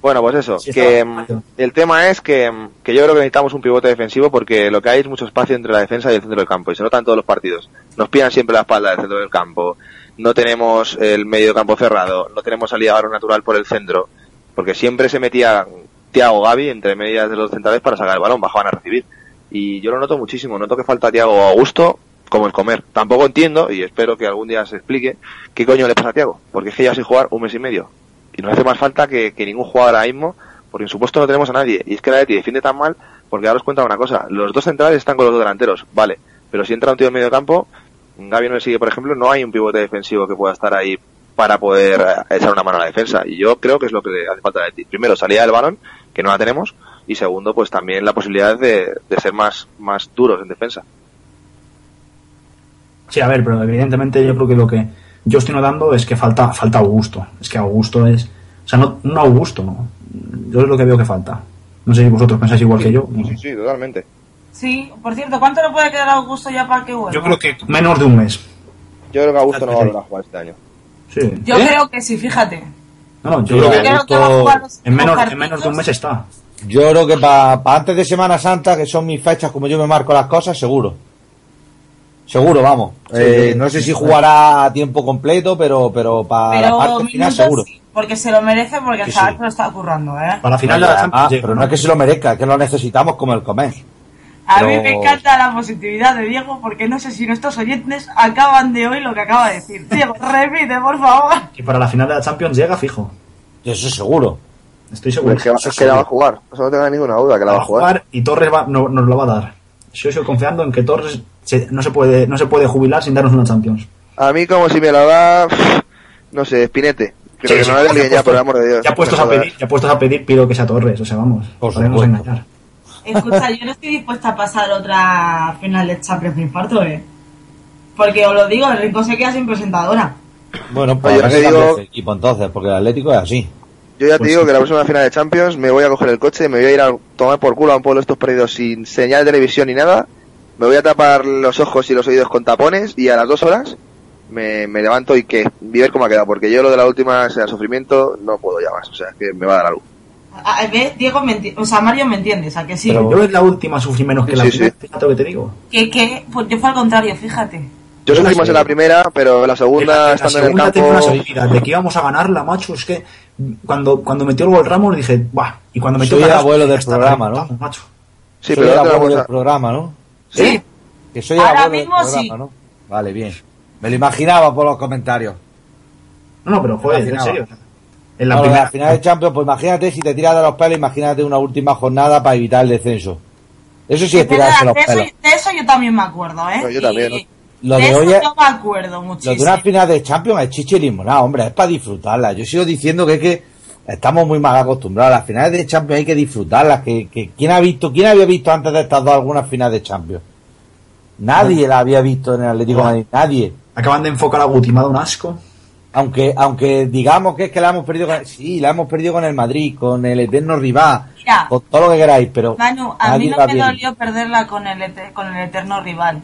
Bueno, pues eso, Sí, que mm, el tema es que, mm, que yo creo que necesitamos un pivote defensivo porque lo que hay es mucho espacio entre la defensa y el centro del campo y se nota en todos los partidos. Nos pillan siempre la espalda del centro del campo, no tenemos el medio campo cerrado, no tenemos salida natural por el centro, porque siempre se metía Thiago Gaby entre medias de los centrales para sacar el balón, bajaban a recibir. Y yo lo noto muchísimo, noto que falta Thiago Augusto como el comer. Tampoco entiendo, y espero que algún día se explique, qué coño le pasa a Thiago, porque es que ya sin jugar un mes y medio y nos hace más falta que, que ningún jugador ahora mismo, porque en su puesto no tenemos a nadie. Y es que la Leti defiende tan mal, porque ahora os cuento una cosa, los dos centrales están con los dos delanteros, vale, pero si entra un tío en medio campo, Gaby no le sigue, por ejemplo, no hay un pivote defensivo que pueda estar ahí para poder eh, echar una mano a la defensa. Y yo creo que es lo que hace falta a Leti. Primero, salida del balón, que no la tenemos, y segundo, pues también la posibilidad de, de ser más, más duros en defensa. Sí, a ver, pero evidentemente yo creo que lo que yo estoy notando es que falta falta Augusto. Es que Augusto es... O sea, no, un Augusto, ¿no? Yo es lo que veo que falta. No sé si vosotros pensáis igual que yo. no sé. sí, totalmente. Sí, por cierto, ¿cuánto le puede quedar a Augusto ya para que vuelva? Yo creo que menos de un mes. Yo creo que Augusto no va a volver a jugar este año. Sí. Yo ¿Eh? creo que sí, fíjate. No, no, yo creo que creo que va a jugar los en menos, en menos de un mes está. Yo creo que para antes de Semana Santa, que son mis fechas como yo me marco las cosas, seguro. Seguro, vamos. Eh, no sé si jugará a tiempo completo, pero pero para la parte final seguro. sí, porque se lo merece, porque el sí. lo está currando, ¿eh? Para la final de la Ah, Champions llega, pero no es que se lo merezca, es que lo necesitamos como el comer. A mí me encanta la positividad de Diego, porque no sé si nuestros oyentes acaban de oír lo que acaba de decir. Diego, repite, por favor. Que para la final de la Champions llega fijo. Eso seguro. Estoy seguro. Es que, es que la va a jugar, eso no tenga ninguna duda que la va a jugar. y Torres va- no- nos lo va a dar. Yo estoy confiando en que Torres se- no se puede no se puede jubilar sin darnos una Champions. A mí como si me la da, no sé, Spinete. Creo Sí, que sí, no la ya ya, puestos- por el amor de Dios. Ya puestos a pedir, ya puestos a pedir, pido que sea Torres, o sea, vamos, Por podemos engañar. Escucha, yo no estoy dispuesta a pasar otra final de Champions de infarto, ¿eh? Porque os lo digo, el Rincón se queda sin presentadora. Bueno, pues habrá te digo- equipo entonces, porque el Atlético es así. Yo ya te Pues digo que la próxima final de Champions me voy a coger el coche, me voy a ir a tomar por culo a un pueblo de estos perdidos sin señal de televisión ni nada, me voy a tapar los ojos y los oídos con tapones y a las dos horas me, me levanto y que y ver cómo ha quedado, porque yo lo de la última, o sea, sufrimiento, no puedo ya más, o sea, que me va a dar algo. A, ver, Diego, me o sea, Mario me entiendes, ¿a que sí? Pero yo en la última sufrí menos que Sí, la sí, primera, sí. fíjate lo que te digo. Que, que, pues yo fue al contrario, fíjate. Yo la más en la primera, pero en la En segunda, la, en la estando en el segunda tengo una campo, seguridad de que íbamos a ganarla, macho. Es que cuando, cuando metió el gol Ramos dije, ¡buah! Y cuando metió Soy el Carrasco, abuelo del "Esta la programa, ¿no?" macho. sí, soy pero el la abuelo del programa, ¿no? Sí, Que soy el Ahora abuelo mismo del programa, sí. ¿no? Vale, bien. Me lo imaginaba por los comentarios. No, no, pero joder, en serio. En la No, lo de primera. la final de Champions, pues imagínate si te tiras de los pelos, imagínate una última jornada para evitar el descenso. Eso sí es tirarse los de, eso, pelos. de eso yo también me acuerdo, ¿eh? No, yo también, Y- Lo de de eso hoy es- yo me acuerdo Lo muchísimo. de una final de Champions es chiche y limonada, hombre, es para disfrutarla. Yo sigo diciendo que es que estamos muy mal acostumbrados. Las finales de Champions hay que disfrutarlas. Que, que, ¿quién, ha visto, ¿Quién había visto antes de estas dos algunas finales de Champions? Nadie la había visto en el Atlético de Madrid, nadie. Acaban de enfocar a Guti, me ha dado un asco. Aunque, aunque digamos que es que la hemos perdido con, sí, la hemos perdido con el Madrid, con el eterno rival, Mira. con todo lo que queráis, pero Manu, a mí no me bien. dolió perderla con el, con el eterno rival.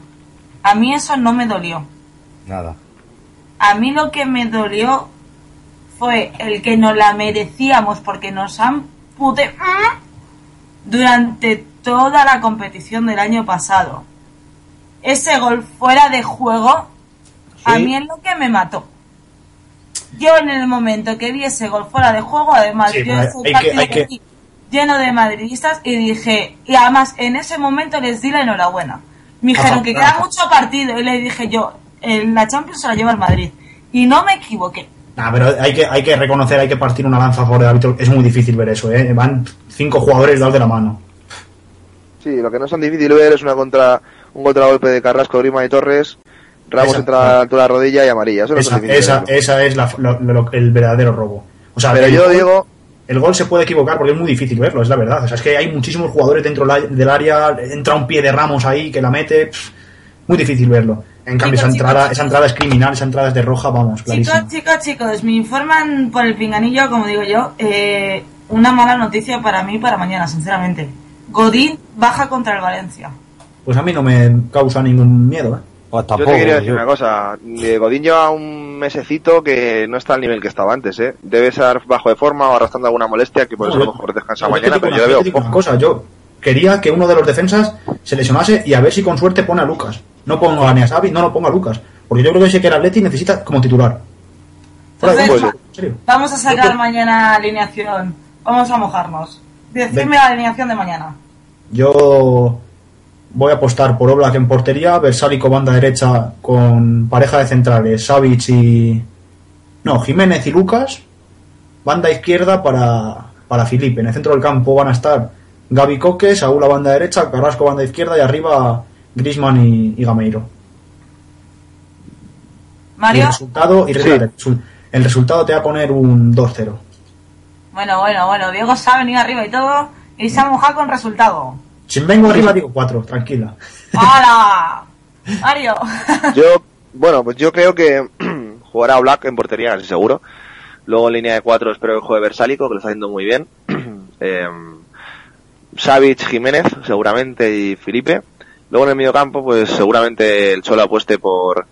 A mí eso no me dolió. Nada. A mí lo que me dolió fue el que nos la merecíamos porque nos han pute durante toda la competición del año pasado. Ese gol fuera de juego a mí es lo que me mató. Yo en el momento que vi ese gol fuera de juego, además Sí, yo ese que- partido que- lleno de madridistas y dije, y además en ese momento les di la enhorabuena. Me dijeron que queda mucho partido y le dije yo, en la Champions se la lleva el Madrid. Y no me equivoqué. Nah, pero hay que, hay que reconocer, hay que partir una lanza a favor del árbitro. Es muy difícil ver eso, ¿eh? Van cinco jugadores dados de la mano. Sí, lo que no es tan difícil ver es una contra, un contragolpe de Carrasco, Grima y Torres. Ramos Esa, entra a la altura de la rodilla y amarilla. Eso no es Esa, difícil esa, esa es la- lo- lo- el verdadero robo. O sea, Pero el yo gol- digo, El gol se puede equivocar porque es muy difícil verlo, es la verdad. O sea, es que hay muchísimos jugadores dentro la- del área, entra un pie de Ramos ahí que la mete, pff, muy difícil verlo. En cambio, esa entrada, chicos, esa entrada es criminal, esa entrada es de roja, vamos, clarísimo. Chicos, chicos, chicos, me informan por el pinganillo, como digo yo, eh, una mala noticia para mí para mañana, sinceramente. Godín baja contra el Valencia. Pues a mí no me causa ningún miedo, ¿eh? Pues yo tampoco. te quería decir yo- una cosa. Eh, Godín lleva un mesecito que no está al nivel que estaba antes, ¿eh? Debe estar bajo de forma o arrastrando alguna molestia que por eso a lo mejor descansa Yo mañana, digo pero una- yo le yo veo poco. cosa, yo quería que uno de los defensas se lesionase y a ver si con suerte pone a Lucas. No pongo a Neasabi, no lo pongo a Lucas. Porque yo creo que ese que el Atleti necesita como titular. Fuera de Entonces. Vamos a sacar mañana alineación. Vamos a mojarnos. Decidme la alineación de mañana. Yo voy a apostar por Oblak en portería, Versálico banda derecha con pareja de centrales, Savic y... No, Jiménez y Lucas. Banda izquierda para, para Felipe. En el centro del campo van a estar Gaby Coque, Saúl a banda derecha, Carrasco banda izquierda y arriba Grisman y, y Gameiro. Y el Mario. resultado, y Sí. el resu- el resultado te va a poner un 2-0. Bueno, bueno, bueno. Diego se ha venido arriba y todo. Y se ha mojado con resultado. Si vengo arriba digo 4, tranquila. ¡Hala! Mario. Yo, bueno, pues yo creo que jugará Black en portería, casi seguro. Luego en línea de cuatro espero que juegue Versálico, que lo está haciendo muy bien. eh, Savic, Jiménez, seguramente, y Felipe. Luego en el medio campo, pues seguramente el Cholo apueste por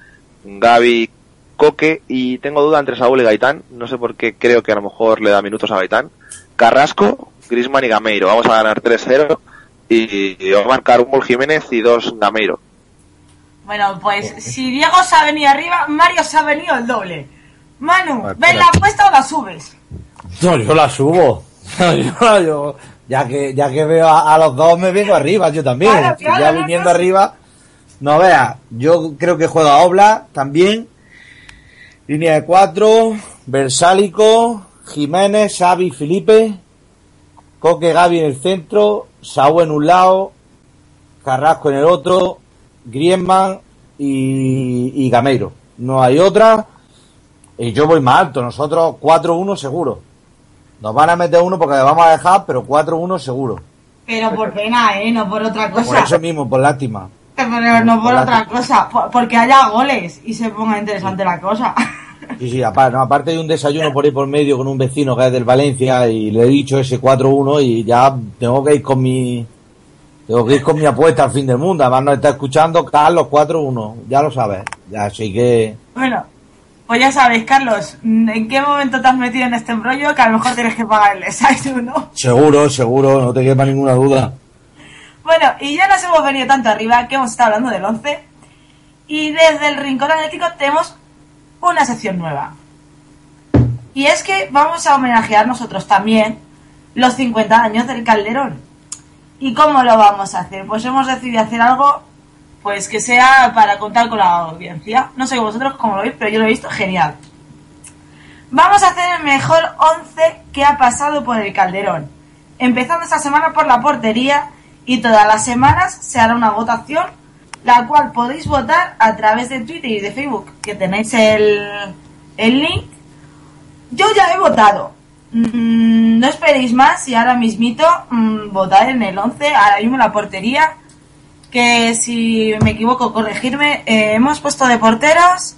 Gaby, Coque, y tengo duda entre Saúl y Gaitán. No sé por qué creo que a lo mejor le da minutos a Gaitán. Carrasco, Grisman y Gameiro. Vamos a ganar 3-0 y, va a marcar un gol Jiménez y dos Gameiro. Bueno, pues si Diego se ha venido arriba, Mario se ha venido el doble. Manu, Vale, ¿ves la apuesta o la subes? No, yo la subo. yo, yo- ya que ya que veo a, a los dos me vengo arriba, yo también. Claro, Si claro, ya viniendo arriba, no veas. Yo creo que juega Obla también. Línea de cuatro, Versálico, Jiménez, Xavi, Felipe, Coque, Gaby en el centro, Saúl en un lado, Carrasco en el otro, Griezmann y, y Gameiro. No hay otra. Y yo voy más alto, nosotros 4-1 seguro. Nos van a meter uno porque le vamos a dejar, pero 4-1 seguro. Pero por pena, ¿eh? No por otra Por cosa. eso mismo, por lástima. Pero no por Por otra cosa. por- porque haya goles y se ponga interesante la cosa. Sí, sí, aparte, no, aparte de un desayuno por ahí por medio con un vecino que es del Valencia y le he dicho ese 4-1 y ya tengo que ir con mi... Tengo que ir con mi apuesta al fin del mundo. Además nos está escuchando Carlos 4-1. Ya lo sabes. Ya, así que... bueno, pues ya sabéis, Carlos, ¿en qué momento te has metido en este embrollo que a lo mejor tienes que pagar el desayuno? Seguro, seguro, no te quepa ninguna duda. Bueno, y ya nos hemos venido tanto arriba que hemos estado hablando del 11. Y desde el Rincón Atlético tenemos una sección nueva. Y es que vamos a homenajear nosotros también los 50 años del Calderón. ¿Y cómo lo vamos a hacer? Pues hemos decidido hacer algo pues que sea para contar con la audiencia. No sé vosotros cómo lo veis, pero yo lo he visto genial. Vamos a hacer el mejor 11 que ha pasado por el Calderón. Empezando esta semana por la portería y todas las semanas se hará una votación, la cual podéis votar a través de Twitter y de Facebook, que tenéis el, el link. Yo ya he votado. Mm, no esperéis más y ahora mismito mm, votar en el 11, ahora mismo la portería, que si me equivoco corregirme, eh, hemos puesto de porteros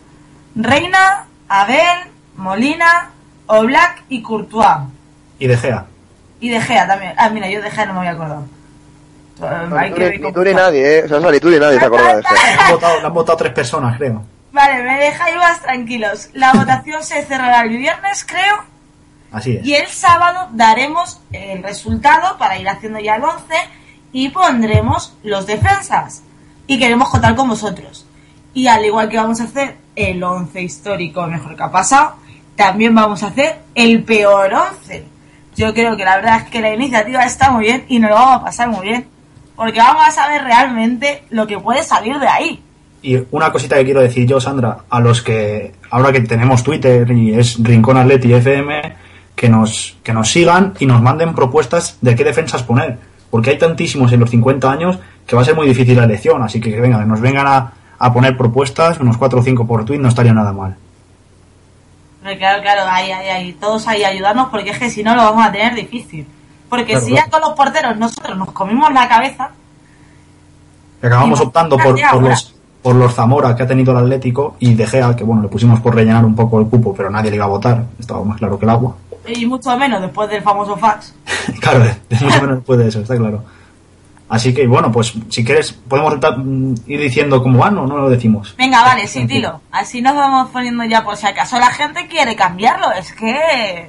Reina, Abel, Molina, Oblak y Courtois. Y De Gea. Y De Gea también. Ah, mira, yo de Gea no me había acordado. Hay que Ni tú ni nadie, ¿eh? O sea, ni tú ni nadie se acuerda de. Le han votado, le han votado tres personas, creo. Vale, me dejáis más tranquilos. La votación se cerrará el viernes, creo. Así es. Y el sábado daremos el resultado para ir haciendo ya el 11 y pondremos los defensas. Y queremos contar con vosotros. Y al igual que vamos a hacer el 11 histórico mejor que ha pasado, también vamos a hacer el peor 11. yo creo que la verdad es que la iniciativa está muy bien y nos lo vamos a pasar muy bien. Porque vamos a saber realmente lo que puede salir de ahí. Y una cosita que quiero decir yo, Sandra, a los que ahora que tenemos Twitter y es Rincón Atleti FM, que nos, que nos sigan y nos manden propuestas de qué defensas poner. Porque hay tantísimos en los 50 años que va a ser muy difícil la elección. Así que que vengan, que nos vengan a, a poner propuestas, unos 4 o 5 por tweet, no estaría nada mal. Pero claro, claro, ahí, ahí, ahí, todos ahí ayudarnos porque es que si no lo vamos a tener difícil. Porque Claro, si ya con los porteros nosotros nos comimos la cabeza, Acabamos Y optando por, los por los Zamora que ha tenido el Atlético y De Gea, que bueno, le pusimos por rellenar un poco el cupo, pero nadie le iba a votar, estaba más claro que el agua. y mucho menos después del famoso fax. claro, mucho menos después de eso, está claro. Así que bueno, pues si quieres podemos mm, ir diciendo cómo van o no lo decimos. Venga, vale, sí, dilo. Así nos vamos poniendo ya por si acaso la gente quiere cambiarlo. Es que...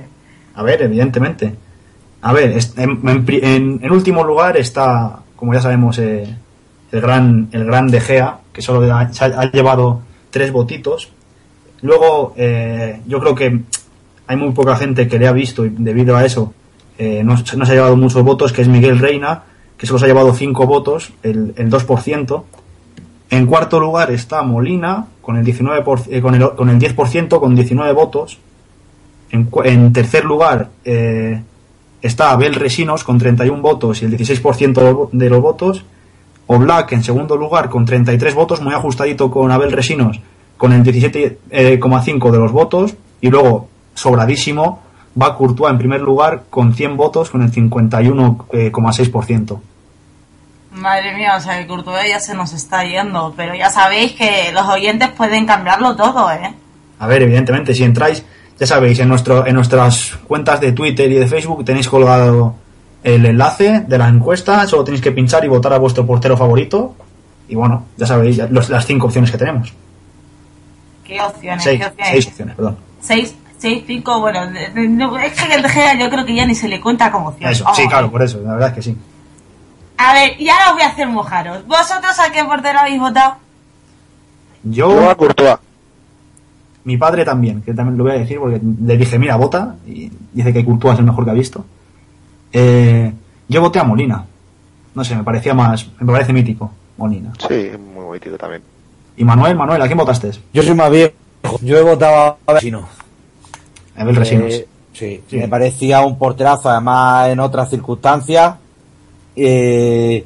A ver, evidentemente. A ver, en, último lugar está, como ya sabemos, eh, el gran el gran De Gea, que solo ha, llevado tres votitos. Luego, eh, yo creo que hay muy poca gente que le ha visto y debido a eso eh, no, se- ha llevado muchos votos, que es Miguel Reina, que solo se ha llevado cinco votos, el, el 2%. En cuarto lugar está Molina, con el, 19 por- con el, con el 10%, con 19 votos. En, en tercer lugar eh, está Abel Resinos con 31 votos y el 16% de los- votos. Oblak en segundo lugar con 33 votos, muy ajustadito con Abel Resinos con el 17,5 de los votos. Y luego, sobradísimo, va Courtois en primer lugar con 100 votos con el 51,6%. Madre mía, o sea que Courtois ya se nos está yendo. Pero ya sabéis que los oyentes pueden cambiarlo todo, ¿eh? A ver, evidentemente, si entráis, ya sabéis, en, nuestro, en nuestras cuentas de Twitter y de Facebook tenéis colgado el enlace de la encuesta, solo tenéis que pinchar y votar a vuestro portero favorito. Y bueno, ya sabéis ya los- las cinco opciones que tenemos. ¿Qué opciones? Seis, ¿Qué opciones? seis opciones, perdón. Seis, seis, cinco, bueno, de- de- no, es que el De Gea yo creo que ya ni se le cuenta como opción. Eso, sí, claro, por eso, la verdad es que sí. A ver, y ahora os voy a hacer mojaros. ¿Vosotros a qué portero habéis votado? Yo, Yo a Courtois. Mi padre también, que también lo voy a decir porque le dije, mira, vota, y dice que Courtois es el mejor que ha visto. Eh, yo voté a Molina. No sé, me parecía más, me parece mítico, Molina. Sí, muy bonito también. Y Manuel, Manuel, ¿a quién votaste? Yo soy más viejo. Yo he votado a Vecino. Abel Resinos. Eh, sí, Sí. me parecía un porterazo, además en otras circunstancias. Eh,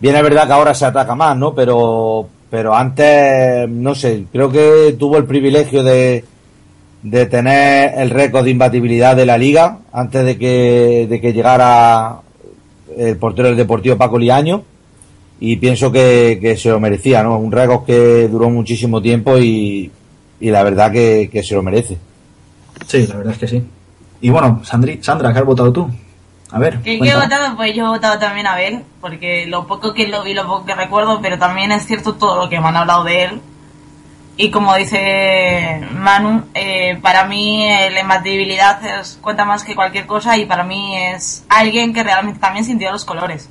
bien, es verdad que ahora se ataca más, ¿no? Pero, pero antes, no sé, creo que tuvo el privilegio de, de tener el récord de imbatibilidad de la liga antes de que, de que llegara el portero del Deportivo Paco Liaño. Y pienso que, que se lo merecía, ¿no? Un récord que duró muchísimo tiempo y, y la verdad que, que se lo merece. Sí, la verdad es que sí. Y bueno, Sandri, Sandra, ¿qué has votado tú? A ver. ¿Qué, he votado? Pues yo he votado también a Abel, porque lo poco que lo vi, lo poco que recuerdo, pero también es cierto todo lo que me han hablado de él. Y como dice Manu, eh, para mí eh, la imbatibilidad es, cuenta más que cualquier cosa y para mí es alguien que realmente también sintió los colores.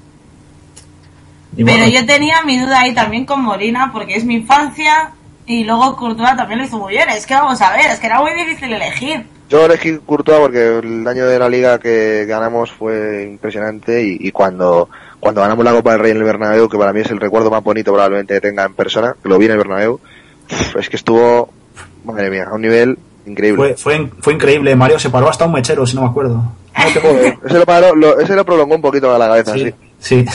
Pero yo tenía mi duda ahí también con Molina, porque es mi infancia y luego Courtois también lo hizo muy bien. Es que vamos a ver, es que era muy difícil elegir. Yo elegí Courtois porque el año de la liga que ganamos fue impresionante y, y cuando, cuando ganamos la Copa del Rey en el Bernabéu, que para mí es el recuerdo más bonito probablemente que tenga en persona, que lo vi en el Bernabéu, es que estuvo, madre mía, a un nivel increíble. fue, fue, fue increíble. Mario se paró hasta un mechero, si no me acuerdo. Joder, ese, lo paró- lo- ese lo prolongó un poquito a la cabeza, sí. Sí.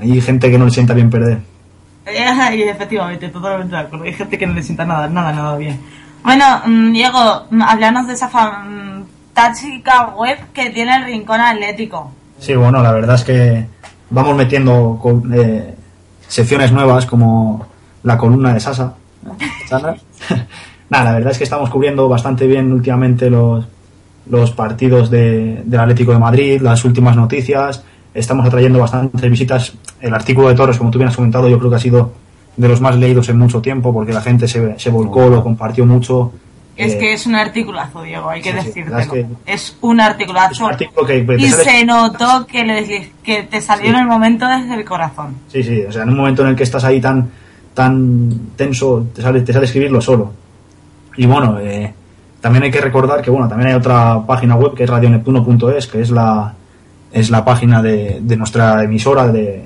Hay gente que no le sienta bien perder. Y efectivamente, totalmente de acuerdo. Hay gente que no le sienta nada, nada, nada bien. Bueno, mm, Diego, mm, háblanos de esa fantástica web que tiene el Rincón Atlético. Sí, bueno, la verdad es que vamos metiendo co- eh, secciones nuevas como la columna de Sasa. Sandra. Nada, la verdad es que estamos cubriendo bastante bien últimamente los, los partidos de- del Atlético de Madrid, las últimas noticias. Estamos atrayendo bastantes visitas. El artículo de Torres, como tú bien has comentado, yo creo que ha sido de los más leídos en mucho tiempo porque la gente se, se volcó, lo compartió mucho. Es Eh, que es un articulazo, Diego, hay que sí, verdad es un articulazo. es un artículo que- que te y sale- se notó que, le- que te salió Sí. en el momento desde el corazón. Sí, sí, o sea, en un momento en el que estás ahí tan tan tenso, te sale, te sale escribirlo solo. Y bueno, eh, También hay que recordar que, bueno, también hay otra página web que es radioneptuno.es, que es la, es la página de, de nuestra emisora de,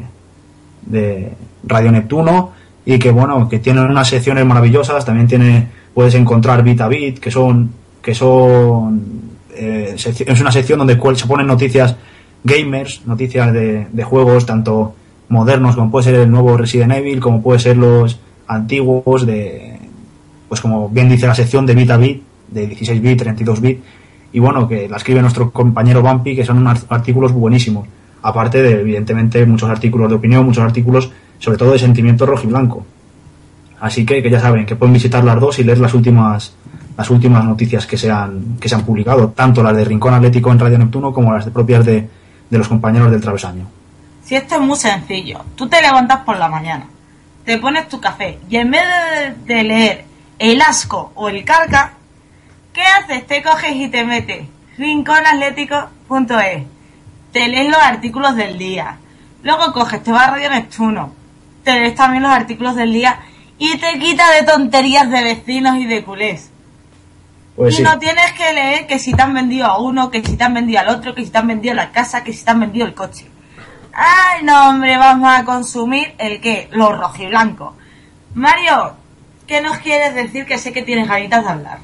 de Radio Neptuno y que, bueno, que tiene unas secciones maravillosas. También tiene, puedes encontrar Bit a Bit, que son, que son, eh, es una sección donde se ponen noticias gamers, noticias de, de juegos, tanto modernos como puede ser el nuevo Resident Evil, como puede ser los antiguos de, pues como bien dice la sección de bit a bit, de 16 bit, 32 bit, y bueno, que la escribe nuestro compañero Bumpy, que son unos artículos buenísimos, aparte de evidentemente muchos artículos de opinión, muchos artículos sobre todo de sentimiento rojiblanco. Así que, que ya saben, que pueden visitar las dos y leer las últimas las últimas noticias que se han, que se han publicado, tanto las de Rincón Atlético en Radio Neptuno como las de propias de, de los compañeros del travesaño. Si esto es muy sencillo, tú te levantas por la mañana, te pones tu café y en vez de, de leer el asco o el carca, ¿qué haces? Te coges y te metes rinconatlético.es, te lees los artículos del día, luego coges, te vas a Radio Neptuno, te lees también los artículos del día y te quita de tonterías de vecinos y de culés. Pues y sí, no tienes que leer que si te han vendido a uno, que si te han vendido al otro, que si te han vendido la casa, que si te han vendido el coche. Ay, no, hombre, vamos a consumir el qué, lo rojiblanco. Mario, ¿qué nos quieres decir? Que sé que tienes ganitas de hablar.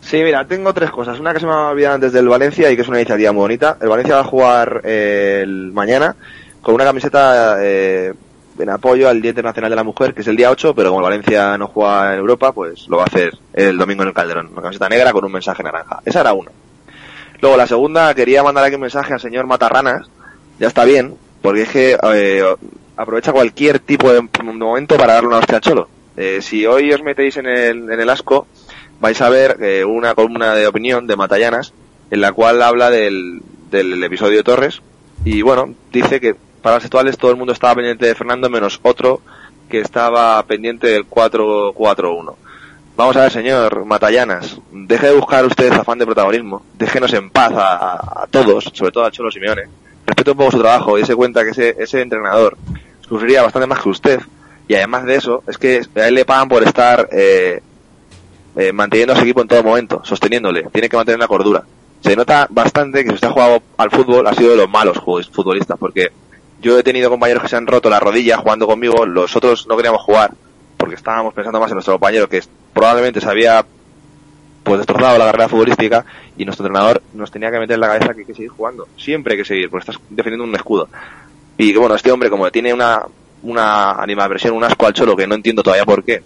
Sí, mira, tengo tres cosas. Una que se me ha olvidado antes del Valencia y que es una iniciativa muy bonita. El Valencia va a jugar eh, el mañana con una camiseta eh, en apoyo al Día Internacional de la Mujer, que es el día 8, pero como Valencia no juega en Europa, pues lo va a hacer el domingo en el Calderón. Una camiseta negra con un mensaje naranja. Esa era una. Luego, la segunda, quería mandar aquí un mensaje al señor Matarranas. Ya está bien, porque es que eh, aprovecha cualquier tipo de momento para darle una hostia al cholo. Eh, si hoy os metéis en el, en el asco, vais a ver eh, una columna de opinión de Matallanas en la cual habla del, del episodio Torres y bueno, dice que para las actuales todo el mundo estaba pendiente de Fernando menos otro que estaba pendiente del 4-4-1. Vamos a ver, señor Matallanas, deje de buscar usted afán de protagonismo, déjenos en paz a, todos, sobre todo a Cholo Simeone, respete un poco su trabajo y se cuenta que ese, ese entrenador sufriría bastante más que usted y además de eso, es que a él le pagan por estar eh, eh, manteniendo a su equipo en todo momento, sosteniéndole. Tiene que mantener la cordura. Se nota bastante que si usted ha jugado al fútbol, ha sido de los malos futbolistas, porque yo he tenido compañeros que se han roto la rodilla jugando conmigo, los otros no queríamos jugar, porque estábamos pensando más en nuestro compañero que probablemente se había pues destrozado la carrera futbolística y nuestro entrenador nos tenía que meter en la cabeza que hay que seguir jugando. Siempre hay que seguir, porque estás defendiendo un escudo. Y que bueno, este hombre como tiene una, una animadversión, un asco al cholo que no entiendo todavía por qué,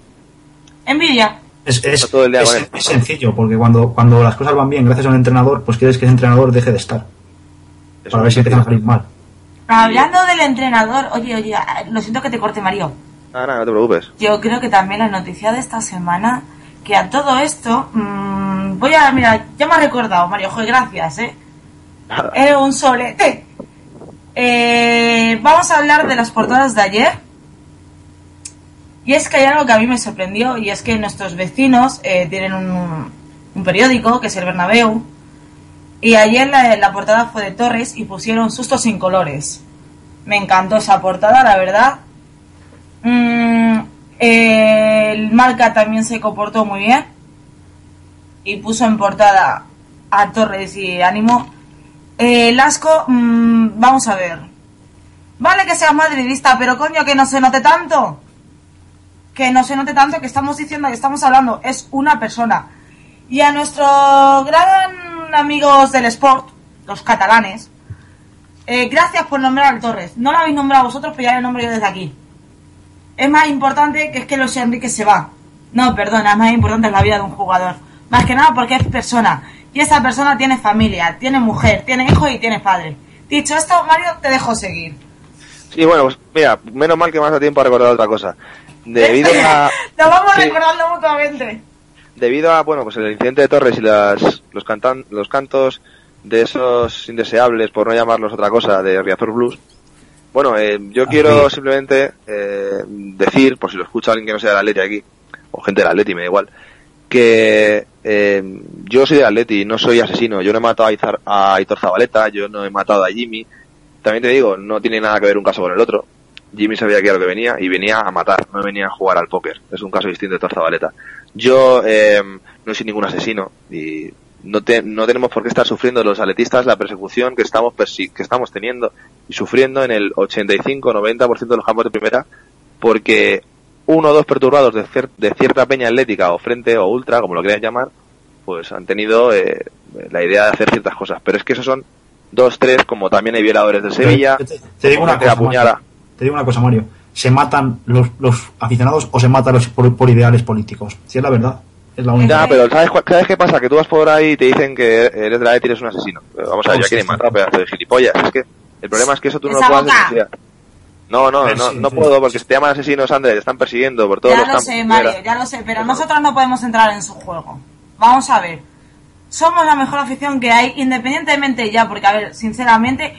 Envidia. es, es- todo el día es- con él. es sencillo, porque cuando, cuando las cosas van bien gracias a un entrenador, pues quieres que ese entrenador deje de estar, es para ver si empiezan a salir mal. Hablando del entrenador, oye, oye, lo siento que te corte, Mario. Ah, nada, no te preocupes. Yo creo que también la noticia de esta semana, que a todo esto, mm, voy a, mira, ya me ha recordado, Mario, joder, gracias, ¿eh? Nada. Eres un solete. Eh, vamos a hablar de las portadas de ayer. Y es que hay algo que a mí me sorprendió, y es que nuestros vecinos eh, tienen un, un periódico, que es el Bernabéu, y ayer la, la portada fue de Torres y pusieron sustos sin colores. Me encantó esa portada, la verdad. Mm, el Marca también se comportó muy bien y puso en portada a Torres y Ánimo. Eh, Lasco, mm, vamos a ver. Vale que seas madridista, pero coño, que no se note tanto. Que no se note tanto que estamos diciendo, que estamos hablando, es una persona. Y a nuestros gran amigos del sport, los catalanes, eh, gracias por nombrar al Torres. No lo habéis nombrado vosotros, pero ya lo nombro yo desde aquí. Es más importante que es que Luis Enrique se va. No, perdona, es más importante la vida de un jugador. Más que nada porque es persona. Y esa persona tiene familia, tiene mujer, tiene hijos y tiene padre. Dicho esto, Mario, te dejo seguir. Sí, bueno, pues mira, menos mal que me has dado tiempo a recordar otra cosa. Debido a, Lo vamos Sí. recordando mutuamente. Debido a, bueno, pues el incidente de Torres y las, los, cantan, los cantos de esos indeseables, por no llamarlos otra cosa, de Riazor Blues, bueno, eh, yo quiero simplemente eh, decir, por si lo escucha alguien que no sea del Atleti aquí, o gente del Atleti, me da igual, que eh, yo soy del Atleti, no soy asesino, yo no he matado a, Izar- a Aitor Zabaleta, yo no he matado a Jimmy, también te digo, no tiene nada que ver un caso con el otro, Jimmy sabía que era lo que venía y venía a matar, no venía a jugar al póker. Es un caso distinto de Torzabaleta. Yo eh, no soy ningún asesino y no, te- no tenemos por qué estar sufriendo los atletistas la persecución que estamos persi- que estamos teniendo y sufriendo en el 85-90% de los campos de primera porque uno o dos perturbados de, cier- de cierta peña atlética o frente o ultra, como lo quieran llamar, pues han tenido eh, la idea de hacer ciertas cosas. Pero es que esos son dos, tres, como también hay violadores de Sevilla. Te, te- digo una cosa, apuñala. Te digo una cosa, Mario. ¿Se matan los, los aficionados o se matan los por, por ideales políticos? Si es la verdad. Es la única. Ya, pero ¿sabes, ¿sabes qué pasa? Que tú vas por ahí y te dicen que eres de la ETA y eres un asesino. Pero vamos a ver, Oh, ya sí, quieren sí. matar, pedazo de gilipollas. Es que el problema es que eso tú no lo puedes denunciar. No, no, Eh, no, no puedo porque si te llaman asesinos, Andrés, te están persiguiendo por todos Ya los lo campos. sé, Mario, ya lo sé, pero nosotros no podemos entrar en su juego. Vamos a ver. Somos la mejor afición que hay, independientemente ya, porque, a ver, sinceramente,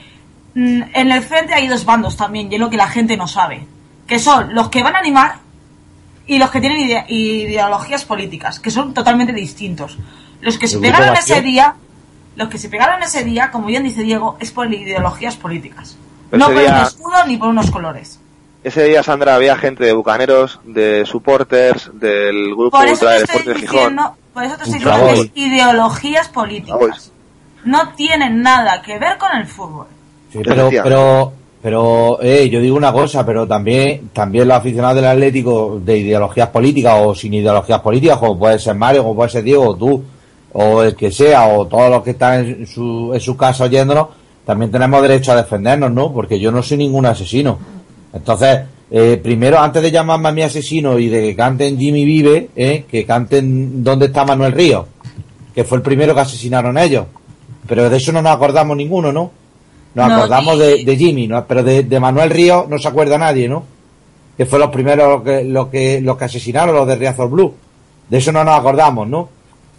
en el frente hay dos bandos también, y es lo que la gente no sabe. Que son los que van a animar y los que tienen ide- ideologías políticas, que son totalmente distintos. Los que se pegaron ese día, los que se pegaron ese día, como bien dice Diego, es por ideologías políticas. Pero no por un escudo ni por unos colores. Ese día, Sandra, había gente de bucaneros, de supporters, del grupo Por eso ultra te de Gijón. por eso te estoy diciendo que es ideologías políticas. No tienen nada que ver con el fútbol. Sí, pero, pero, pero, eh, yo digo una cosa, pero también, también los aficionados del Atlético de ideologías políticas o sin ideologías políticas, como puede ser Mario, como puede ser Diego, o tú, o el que sea, o todos los que están en su, en su casa oyéndonos, también tenemos derecho a defendernos, ¿no? Porque yo no soy ningún asesino. Entonces, eh, primero, antes de llamarme a mi asesino y de que canten Jimmy Vive, eh, que canten ¿Dónde está Manuel Ríos? Que fue el primero que asesinaron ellos. Pero de eso no nos acordamos ninguno, ¿no? Nos No, acordamos de, de Jimmy, ¿no? pero de, de Manuel Ríos no se acuerda nadie, ¿no? Que fue los primeros los que, los que, los que asesinaron, los de Riazor Blue. De eso no nos acordamos, ¿no?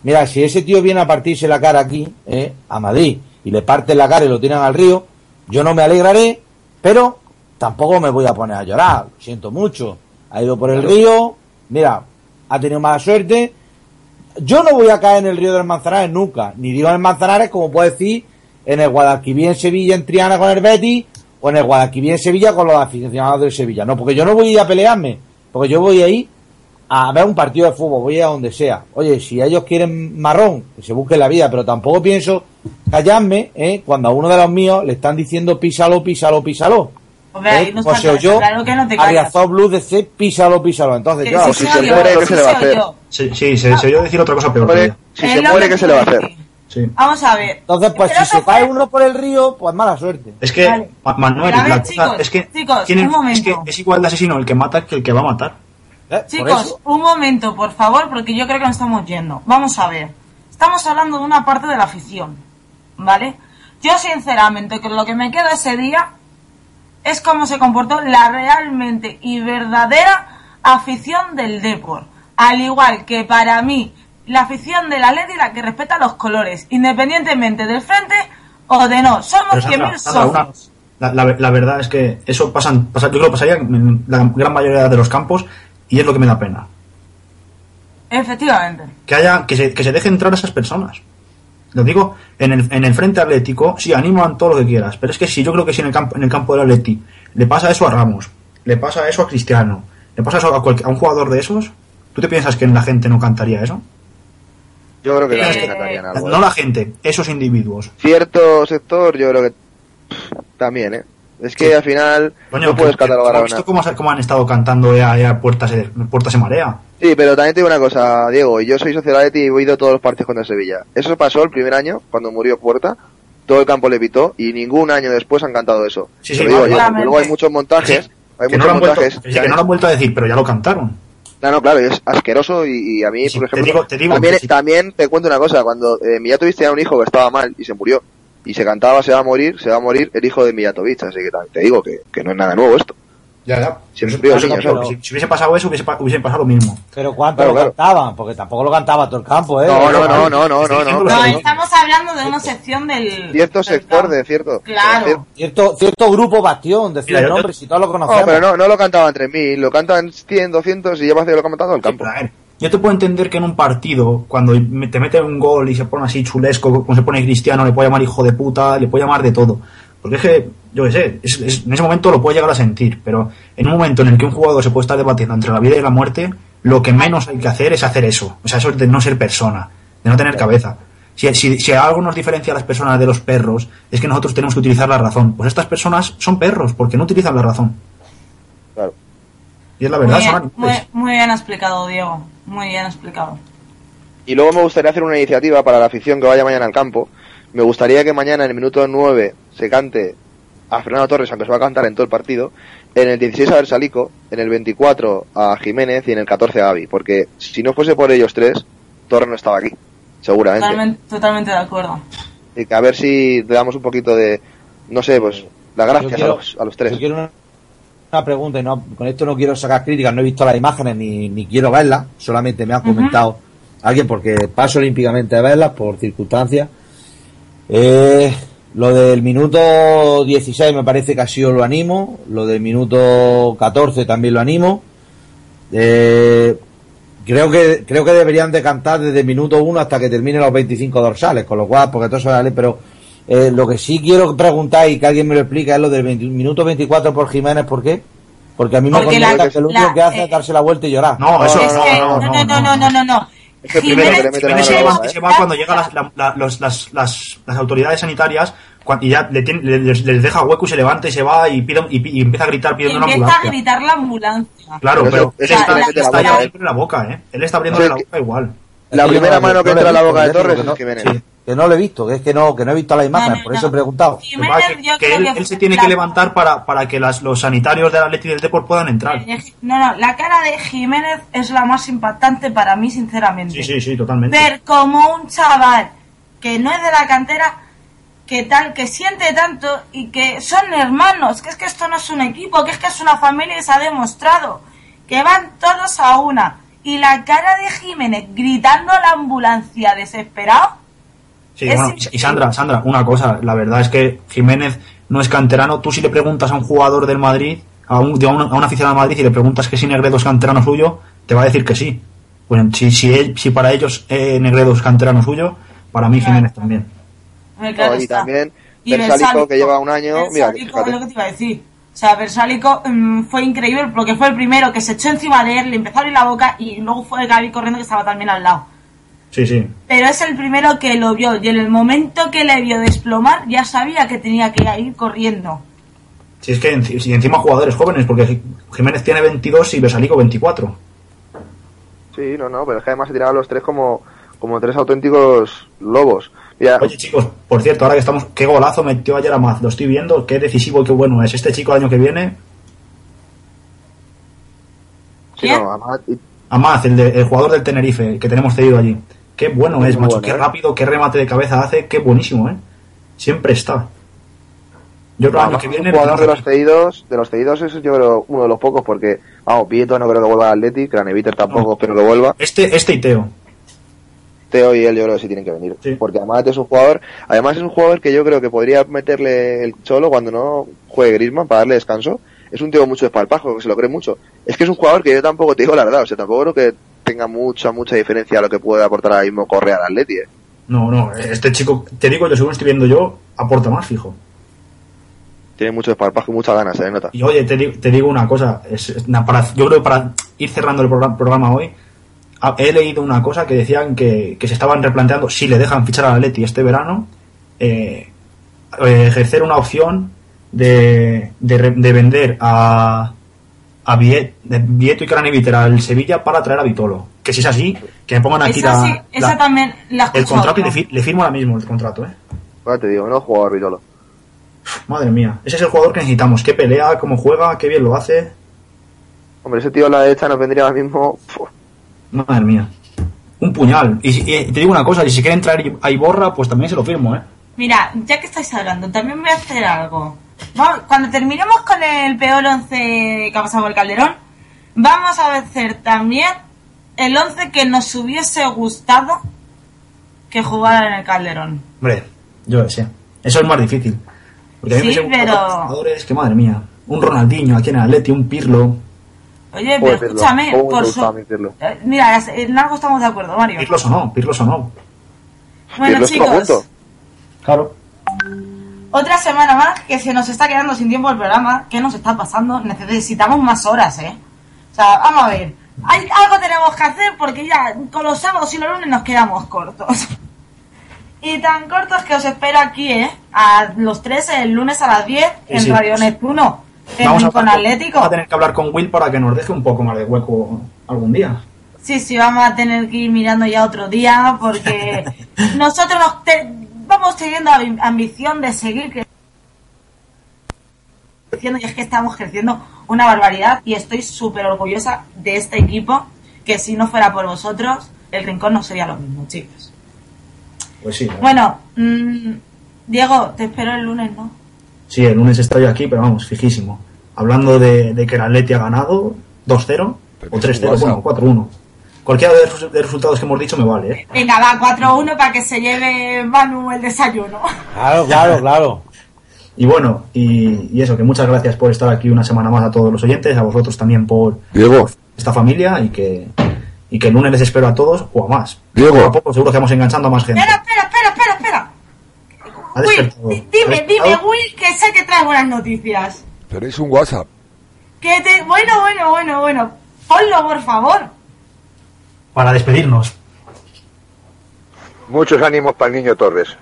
Mira, si ese tío viene a partirse la cara aquí, ¿eh? a Madrid, y le parten la cara y lo tiran al río, yo no me alegraré, pero tampoco me voy a poner a llorar. Lo siento mucho. Ha ido por el río, mira, ha tenido mala suerte. Yo no voy a caer en el río del Manzanares nunca. Ni digo en el Manzanares, como puedo decir, en el Guadalquivir en Sevilla, en Triana con el Betis, o en el Guadalquivir en Sevilla con los aficionados del Sevilla. No, porque yo no voy a ir a pelearme, porque yo voy a ir a ver un partido de fútbol, voy a ir a donde sea. Oye, si ellos quieren marrón, que se busquen la vida, pero tampoco pienso callarme, ¿eh? cuando a uno de los míos le están diciendo písalo, písalo, písalo. Hombre, ahí ¿Eh? no Pues oyó claro que no te a callas. Riazor Blue DC, písalo, písalo. Entonces yo, pues si se muere, ¿qué se le va a hacer? Sí, sí, se, oyó decir otra cosa peor. Si se muere, que ¿qué se le va a hacer? Sí. Vamos a ver. entonces pues Pero si se fue- cae uno por el río, pues mala suerte. Es que, Vale. Manuel, ver, la cosa es que, chicos, tienen- un momento. es que es igual de asesino el que mata que el que va a matar. ¿Eh? Chicos, un momento, por favor, porque yo creo que nos estamos yendo. Vamos a ver. Estamos hablando de una parte de la afición, ¿vale? Yo, sinceramente, que lo que me queda ese día es cómo se comportó la realmente y verdadera afición del Depor. Al igual que para mí, la afición del Atleti, la que respeta los colores, independientemente del frente o de no. Somos Pero, Sandra, 100.000 Sandra, una- socios. la, la- la verdad es que eso pasan, pasa, yo creo que pasaría en la gran mayoría de los campos y es lo que me da pena. Efectivamente. Que haya, que se, que se deje entrar a esas personas. Lo digo, en el, en el frente atlético, sí, animan todo lo que quieras, pero es que si yo creo que si en el campo, en el campo del Atleti le pasa eso a Ramos, le pasa eso a Cristiano, le pasa eso a, a un jugador de esos, ¿tú te piensas que la gente no cantaría eso? Yo creo que Eh, también algo. No ¿eh? la gente, esos individuos. Cierto sector, yo creo que también, ¿eh? Es que Sí. al final Coño, no puedes catalogar a ¿has visto cómo, se- cómo han estado cantando ya, ya puertas, de, puertas en marea? Sí, pero también te digo una cosa, Diego. Yo soy Atleti y he ido a todos los partidos contra Sevilla. Eso pasó el primer año, cuando murió Puerta. Todo el campo le pitó y ningún año después han cantado eso. Sí, sí, digo yo, luego hay muchos montajes. Hay que muchos vuelto, montajes. que no lo han vuelto a decir, pero ya lo cantaron. No, no, claro, es asqueroso y, y a mí, Sí, por te ejemplo, digo- te digo también, sí. también te cuento una cosa, cuando eh, Mijatovic tenía un hijo que estaba mal y se murió, y se cantaba se va a morir, se va a morir el hijo de Mijatovic, así que también te digo que, que no es nada nuevo esto. Ya, ya. Sí, eso niños, tampoco, pero- si, si hubiese pasado eso, hubiese, hubiese pasado lo mismo. Pero ¿cuánto Claro, lo claro. cantaban? Porque tampoco lo cantaba todo el campo, ¿eh? No, no, no, no, no, no, no. No, que- estamos hablando de una sección del... Cierto sector de cierto. Claro. de cier- Cierto, cierto grupo bastión, decía Mira, el yo- nombre, si todos lo No, conocemos. pero no, no lo cantaban 3.000, lo cantan 100, 200 y ya parece que lo cantan todo el Sí, campo. ver, yo te puedo entender que en un partido, cuando te mete un gol y se pone así chulesco, como se pone cristiano, le puede llamar hijo de puta, le puede llamar de todo. Porque es que, yo qué sé, es- es- en ese momento lo puede llegar a sentir, pero en un momento en el que un jugador se puede estar debatiendo entre la vida y la muerte, lo que menos hay que hacer es hacer eso. O sea, eso es de no ser persona, de no tener cabeza. Si, si, si algo nos diferencia a las personas de los perros, es que nosotros tenemos que utilizar la razón. Pues estas personas son perros, porque no utilizan la razón. Claro. Y es la Muy verdad, son bien, muy, animales. muy bien explicado, Diego. Muy bien explicado. Y luego me gustaría hacer una iniciativa para la afición que vaya mañana al campo. Me gustaría que mañana en el minuto 9 se cante a Fernando Torres, aunque se va a cantar en todo el partido. En el 16 a Bersalico, en el 24 a Jiménez y en el 14 a Gaby. Porque si no fuese por ellos tres, Torres no estaba aquí. Seguramente. Totalmente, totalmente de acuerdo. Y que a ver si le damos un poquito de, no sé, pues, las gracias quiero- a, los, a los tres. Yo quiero una, una pregunta y no, con esto no quiero sacar críticas, no he visto las imágenes ni, ni quiero verlas, solamente me ha comentado alguien porque paso olímpicamente a verlas por circunstancias. Eh, lo del minuto 16 me parece que ha sido lo animo, lo del minuto 14 también lo animo. Eh, creo que creo que deberían de cantar desde el minuto 1 hasta que termine los 25 dorsales, con lo cual, porque todo eso vale, pero eh, lo que sí quiero preguntar y que alguien me lo explique es lo del 20 minuto 24 por Jiménez, ¿por qué? Porque a mí me la- que lo único la- que hace eh, es darse la vuelta y llorar. No, eso es no, que, no, no, no, no, no, no, no. Es que primero que le meten Jiménez la mano a la boca, se va cuando llegan las, la- la- los- las, las, las autoridades sanitarias y ya le tiene- le- les, les deja hueco y se levanta y se va y, pide, y, y empieza a gritar pidiendo una Empieza a ambulancia. gritar la ambulancia. Claro, Pero pero, eso- él eso está, él ¿eh? abriéndole la boca, ¿eh? Él está abriendo la boca igual. La primera no- mano no que entra a la boca de Torres que es no- Jiménez. Que no lo he visto, que es que no, que no he visto la imagen, No, no, por eso he preguntado. Que, Jiménez, él, que él se tiene la- que levantar para, para que las, los sanitarios de la Leti y del Deport puedan entrar. No, no, la cara de Jiménez es la más impactante para mí, sinceramente. Sí, sí, sí, totalmente. Ver como un chaval que no es de la cantera, que tal, que siente tanto y que son hermanos, que es que esto no es un equipo, que es que es una familia y se ha demostrado, que van todos a una. Y la cara de Jiménez gritando a la ambulancia desesperado, Sí, Es bueno, y Sandra, Sandra, una cosa, la verdad es que Jiménez no es canterano. Tú si le preguntas a un jugador del Madrid, a un, de un, a un aficionado del Madrid, y le preguntas que si Negredo es canterano suyo, te va a decir que sí. Pues si, si, él- si para ellos eh, Negredo es canterano suyo, para mí Claro. Jiménez también. claro No, y también Y Versálico, que lleva un año, mira, es lo que te iba a decir. O sea, Versálico mm, fue increíble porque fue el primero que se echó encima de él, le empezó a abrir la boca y luego fue Gaby corriendo que estaba también al lado. Sí, sí. Pero es el primero que lo vio y en el momento que le vio desplomar ya sabía que tenía que ir corriendo. Si es que si encima jugadores jóvenes, porque Jiménez tiene 22 y Besalico 24. Sí, no, no, pero es que además se tiraban los tres como, como tres auténticos lobos. Oye chicos, por cierto, ahora que estamos, qué golazo metió ayer Amaz, lo estoy viendo, qué decisivo y qué bueno es. Este chico el año que viene, sí, no, además- y- Amaz, el, de- el jugador del Tenerife, que tenemos cedido allí. Qué bueno Muy es, macho, bueno, qué ¿eh? rápido, qué remate de cabeza hace, qué buenísimo, ¿eh? Siempre está. Yo creo que viene... jugador de los cedidos, de los cedidos es yo creo uno de los pocos porque, vamos, Vieto no creo que vuelva al Atleti, Craneviter tampoco No. espero que vuelva. Este, este y Teo. Teo y él yo creo que sí tienen que venir. Sí. Porque además es un jugador, además es un jugador que yo creo que podría meterle el cholo cuando no juegue Griezmann para darle descanso. Es un tío mucho espalpajo, que se lo cree mucho. Es que es un jugador que yo tampoco te digo la verdad, o sea, tampoco creo que tenga mucha, mucha diferencia a lo que puede aportar ahora mismo Correa al Atleti. eh. No, no, este chico, te digo yo, según estoy viendo yo, aporta más, fijo. Tiene mucho esparpajo y muchas ganas, se le nota. Y oye, te, te digo una cosa, es- es- na- para, yo creo que para ir cerrando el programa, programa hoy, he leído una cosa que decían que, que se estaban replanteando, si le dejan fichar al Atleti este verano, eh, eh, ejercer una opción de, de, de vender a, a Viet- Vieto y Craneviter al Sevilla para traer a Vitolo. Que si es así, que me pongan aquí Esa, la, sí, esa la- también la he el contrato y le, fi- le firmo ahora mismo el contrato, ¿eh? Ahora te digo, no jugador Vitolo. Madre mía, ese es el jugador que necesitamos. Qué pelea, cómo juega, qué bien lo hace. Hombre, ese tío a la derecha nos vendría ahora mismo. puf, Madre mía. Un puñal. Y, y te digo una cosa, y si quieren traer a Iborra, pues también se lo firmo, ¿eh? Mira, ya que estáis hablando, también voy a hacer algo. Vamos, cuando terminemos con el peor 11 que ha pasado el Calderón, vamos a hacer también el 11 que nos hubiese gustado que jugara en el Calderón. Hombre, yo sé. Eso es más difícil. Porque a mí Sí, me pero- jugadores que, madre mía, un Ronaldinho aquí en el Atleti, un Pirlo. Oye, pero Pirlo. escúchame, ¿Cómo me por su... Pirlo? Eh, Mira, en algo estamos de acuerdo, Mario. Pirlo sonó, Pirlo sonó. Bueno, Pirlo estuvo a chicos, punto. Claro. Otra semana más que se nos está quedando sin tiempo el programa. ¿Qué nos está pasando? Necesitamos más horas, ¿eh? O sea, vamos a ver. Hay, algo tenemos que hacer porque ya con los sábados y los lunes nos quedamos cortos. Y tan cortos que os espero aquí, ¿eh? A los tres el lunes a las 10 Sí, en sí. Radio Neptuno. En Vamos Rincón Atlético. vamos a tener que hablar con Will para que nos deje un poco más de hueco algún día. Sí, sí, vamos a tener que ir mirando ya otro día porque nosotros nos te- vamos teniendo la ambición de seguir creciendo y es que estamos creciendo una barbaridad y estoy súper orgullosa de este equipo que si no fuera por vosotros el rincón no sería lo mismo, chicos. Pues sí. Bueno, mm, Diego, te espero el lunes, ¿no? Sí, el lunes estoy aquí, pero vamos, fijísimo. Hablando de, de que el Atleti ha ganado 2-0 Pero o es un 3-0, bueno, WhatsApp. 4-1. Cualquiera de los resultados que hemos dicho me vale, ¿eh? Venga, va, 4-1 para que se lleve Manu el desayuno. Claro, claro, claro. Y bueno, y, y eso, que muchas gracias por estar aquí una semana más a todos los oyentes, a vosotros también por Diego, esta familia y que, y que el lunes les espero a todos o a más. Diego. Poco a poco seguro que vamos enganchando a más gente. Espera, espera, espera, espera, espera. Ha Will, despertado. di- ¿Ha dime, despertado? dime, Will, que sé que traes buenas noticias. tenéis un WhatsApp. Que te... Bueno, bueno, bueno, bueno. Ponlo, por favor. Para despedirnos. Muchos ánimos para el niño Torres.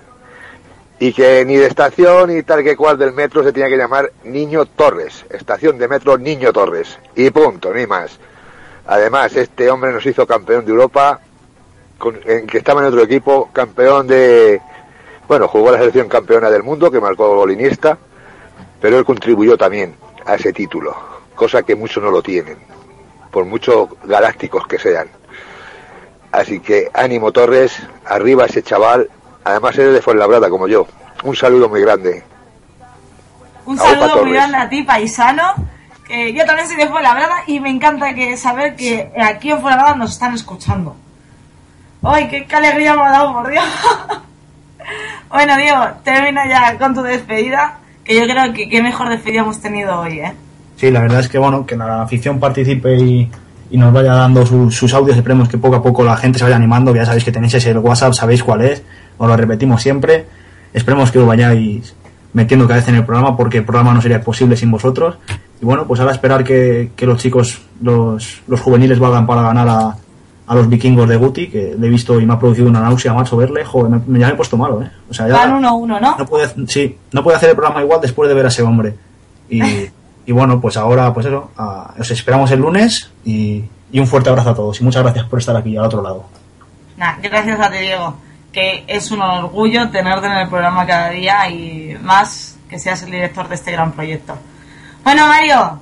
Y que ni de estación ni tal que cual del metro se tenía que llamar Niño Torres. Estación de metro Niño Torres. Y punto, ni más. Además, este hombre nos hizo campeón de Europa, en que estaba en otro equipo, campeón de... Bueno, jugó la selección campeona del mundo, que marcó golinista, pero él contribuyó también a ese título, cosa que muchos no lo tienen, por mucho galácticos que sean. Así que ánimo Torres, arriba ese chaval, además eres de Fuenlabrada como yo. Un saludo muy grande. Un saludo muy grande a ti, paisano. Que yo también soy de Fuenlabrada y me encanta que saber que aquí en Fuenlabrada nos están escuchando. ¡Ay, qué, qué alegría me ha dado, por Dios! bueno, Diego, termina ya con tu despedida. Que yo creo que qué mejor despedida hemos tenido hoy, ¿eh? Sí, la verdad es que bueno, que la afición participe y, y nos vaya dando sus- sus audios. Esperemos que poco a poco la gente se vaya animando. Ya sabéis que tenéis ese WhatsApp, sabéis cuál es. Os lo repetimos siempre. Esperemos que os vayáis metiendo cada vez en el programa porque el programa no sería posible sin vosotros. Y bueno, pues ahora esperar que, que los chicos, los, los juveniles valgan para ganar a, a los vikingos de Guti, que le he visto y me ha producido una náusea, macho, verle. Joder, me, ya me he puesto malo, ¿eh? O sea, ya, Van 1-1, ¿no? no puede, sí, no puede hacer el programa igual después de ver a ese hombre. Y, y bueno, pues ahora, pues eso, a- os esperamos el lunes y, y un fuerte abrazo a todos. Y muchas gracias por estar aquí al otro lado. Nah, gracias a ti, Diego. Que es un orgullo tenerte en el programa cada día y más que seas el director de este gran proyecto. Bueno, Mario,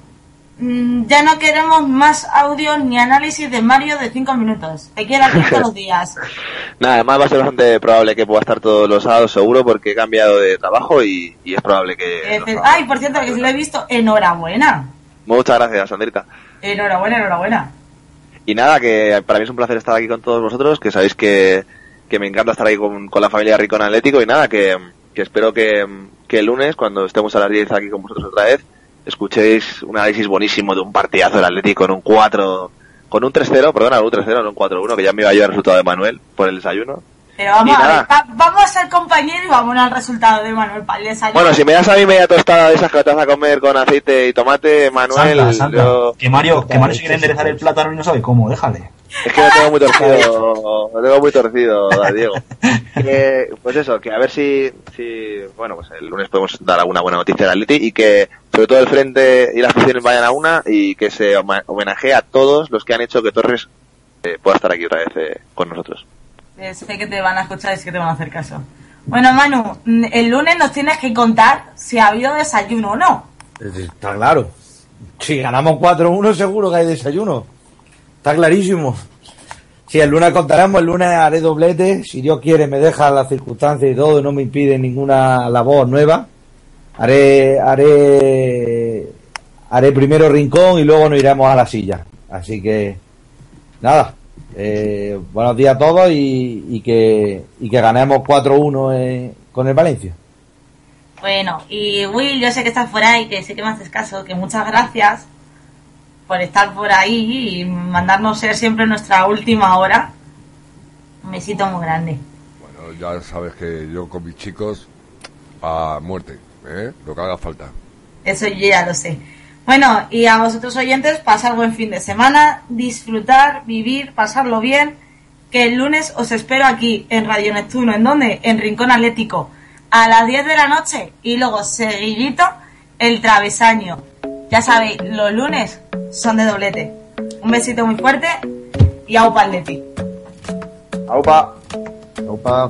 ya no queremos más audio ni análisis de Mario de 5 minutos. Te quiero aquí todos los días. Nada, además va a ser bastante probable que pueda estar todos los sábados seguro porque he cambiado de trabajo y, y es probable que... Eh, te- sábados- Ay, por cierto, que si lo he visto, enhorabuena. Muchas gracias, Sandrita. Enhorabuena, enhorabuena. Y nada, que para mí es un placer estar aquí con todos vosotros, que sabéis que, que me encanta estar ahí con, con la familia Ricón Atlético y nada, que, que espero que, que el lunes, cuando estemos a las 10 aquí con vosotros otra vez, escuchéis un análisis buenísimo de un partidazo del Atlético con un 4, con un 3-0, perdona, un 3-0, no un 4-1, que ya me iba yo el resultado de Manuel por el desayuno. Pero vamos a ver, va- vamos a ser compañeros y vamos al resultado de Manuel para el desayuno. Bueno, si me das a mí media tostada de esas que te vas a comer con aceite y tomate, Manuel, Santa, Santa, yo- que Mario, que Mario se quiere enderezar el plátano y no sabe cómo, déjale. Es que lo tengo muy torcido, lo tengo muy torcido, Diego. Que, pues eso, que a ver si, si, bueno, pues el lunes podemos dar alguna buena noticia del Atleti y que sobre todo el frente y las aficiones vayan a una y que se homenajee a todos los que han hecho que Torres eh, pueda estar aquí otra vez eh, con nosotros. Eh, Sé que te van a escuchar y sé que te van a hacer caso. Bueno, Manu, mm, el lunes nos tienes que contar si ha habido desayuno o no. Está claro. Si ganamos 4-1 seguro que hay desayuno. Está clarísimo. Si el lunes contaremos, el lunes haré doblete. Si Dios quiere, me deja las circunstancias y todo, no me impide ninguna labor nueva. Haré, haré, haré primero rincón y luego nos iremos a la silla. Así que, nada. Eh, buenos días a todos y, y que, y que ganemos 4-1 eh, con el Valencia. Bueno, y Will, yo sé que estás por ahí, que sé que me haces caso, que muchas gracias por estar por ahí y mandarnos ser siempre nuestra última hora. Un besito muy grande. Bueno, ya sabes que yo con mis chicos a muerte, ¿eh? lo que haga falta. Eso yo ya lo sé. Bueno, y a vosotros oyentes, pasar buen fin de semana, disfrutar, vivir, pasarlo bien, que el lunes os espero aquí en Radio Neptuno. ¿En dónde? En Rincón Atlético, a las 10 de la noche y luego seguidito el travesaño. Ya sabéis, los lunes son de doblete. Un besito muy fuerte y aupa Atleti. Aupa. Opa.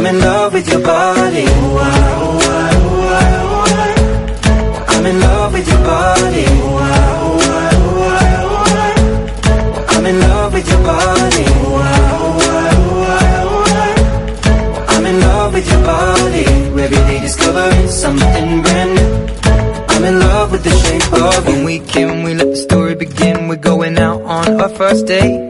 I'm in love with your body. I'm in love with your body. I'm in love with your body. I'm in love with your body. Every day discovering something brand new. I'm in love with the shape of you. When we can, we let the story begin. We're going out on our first date.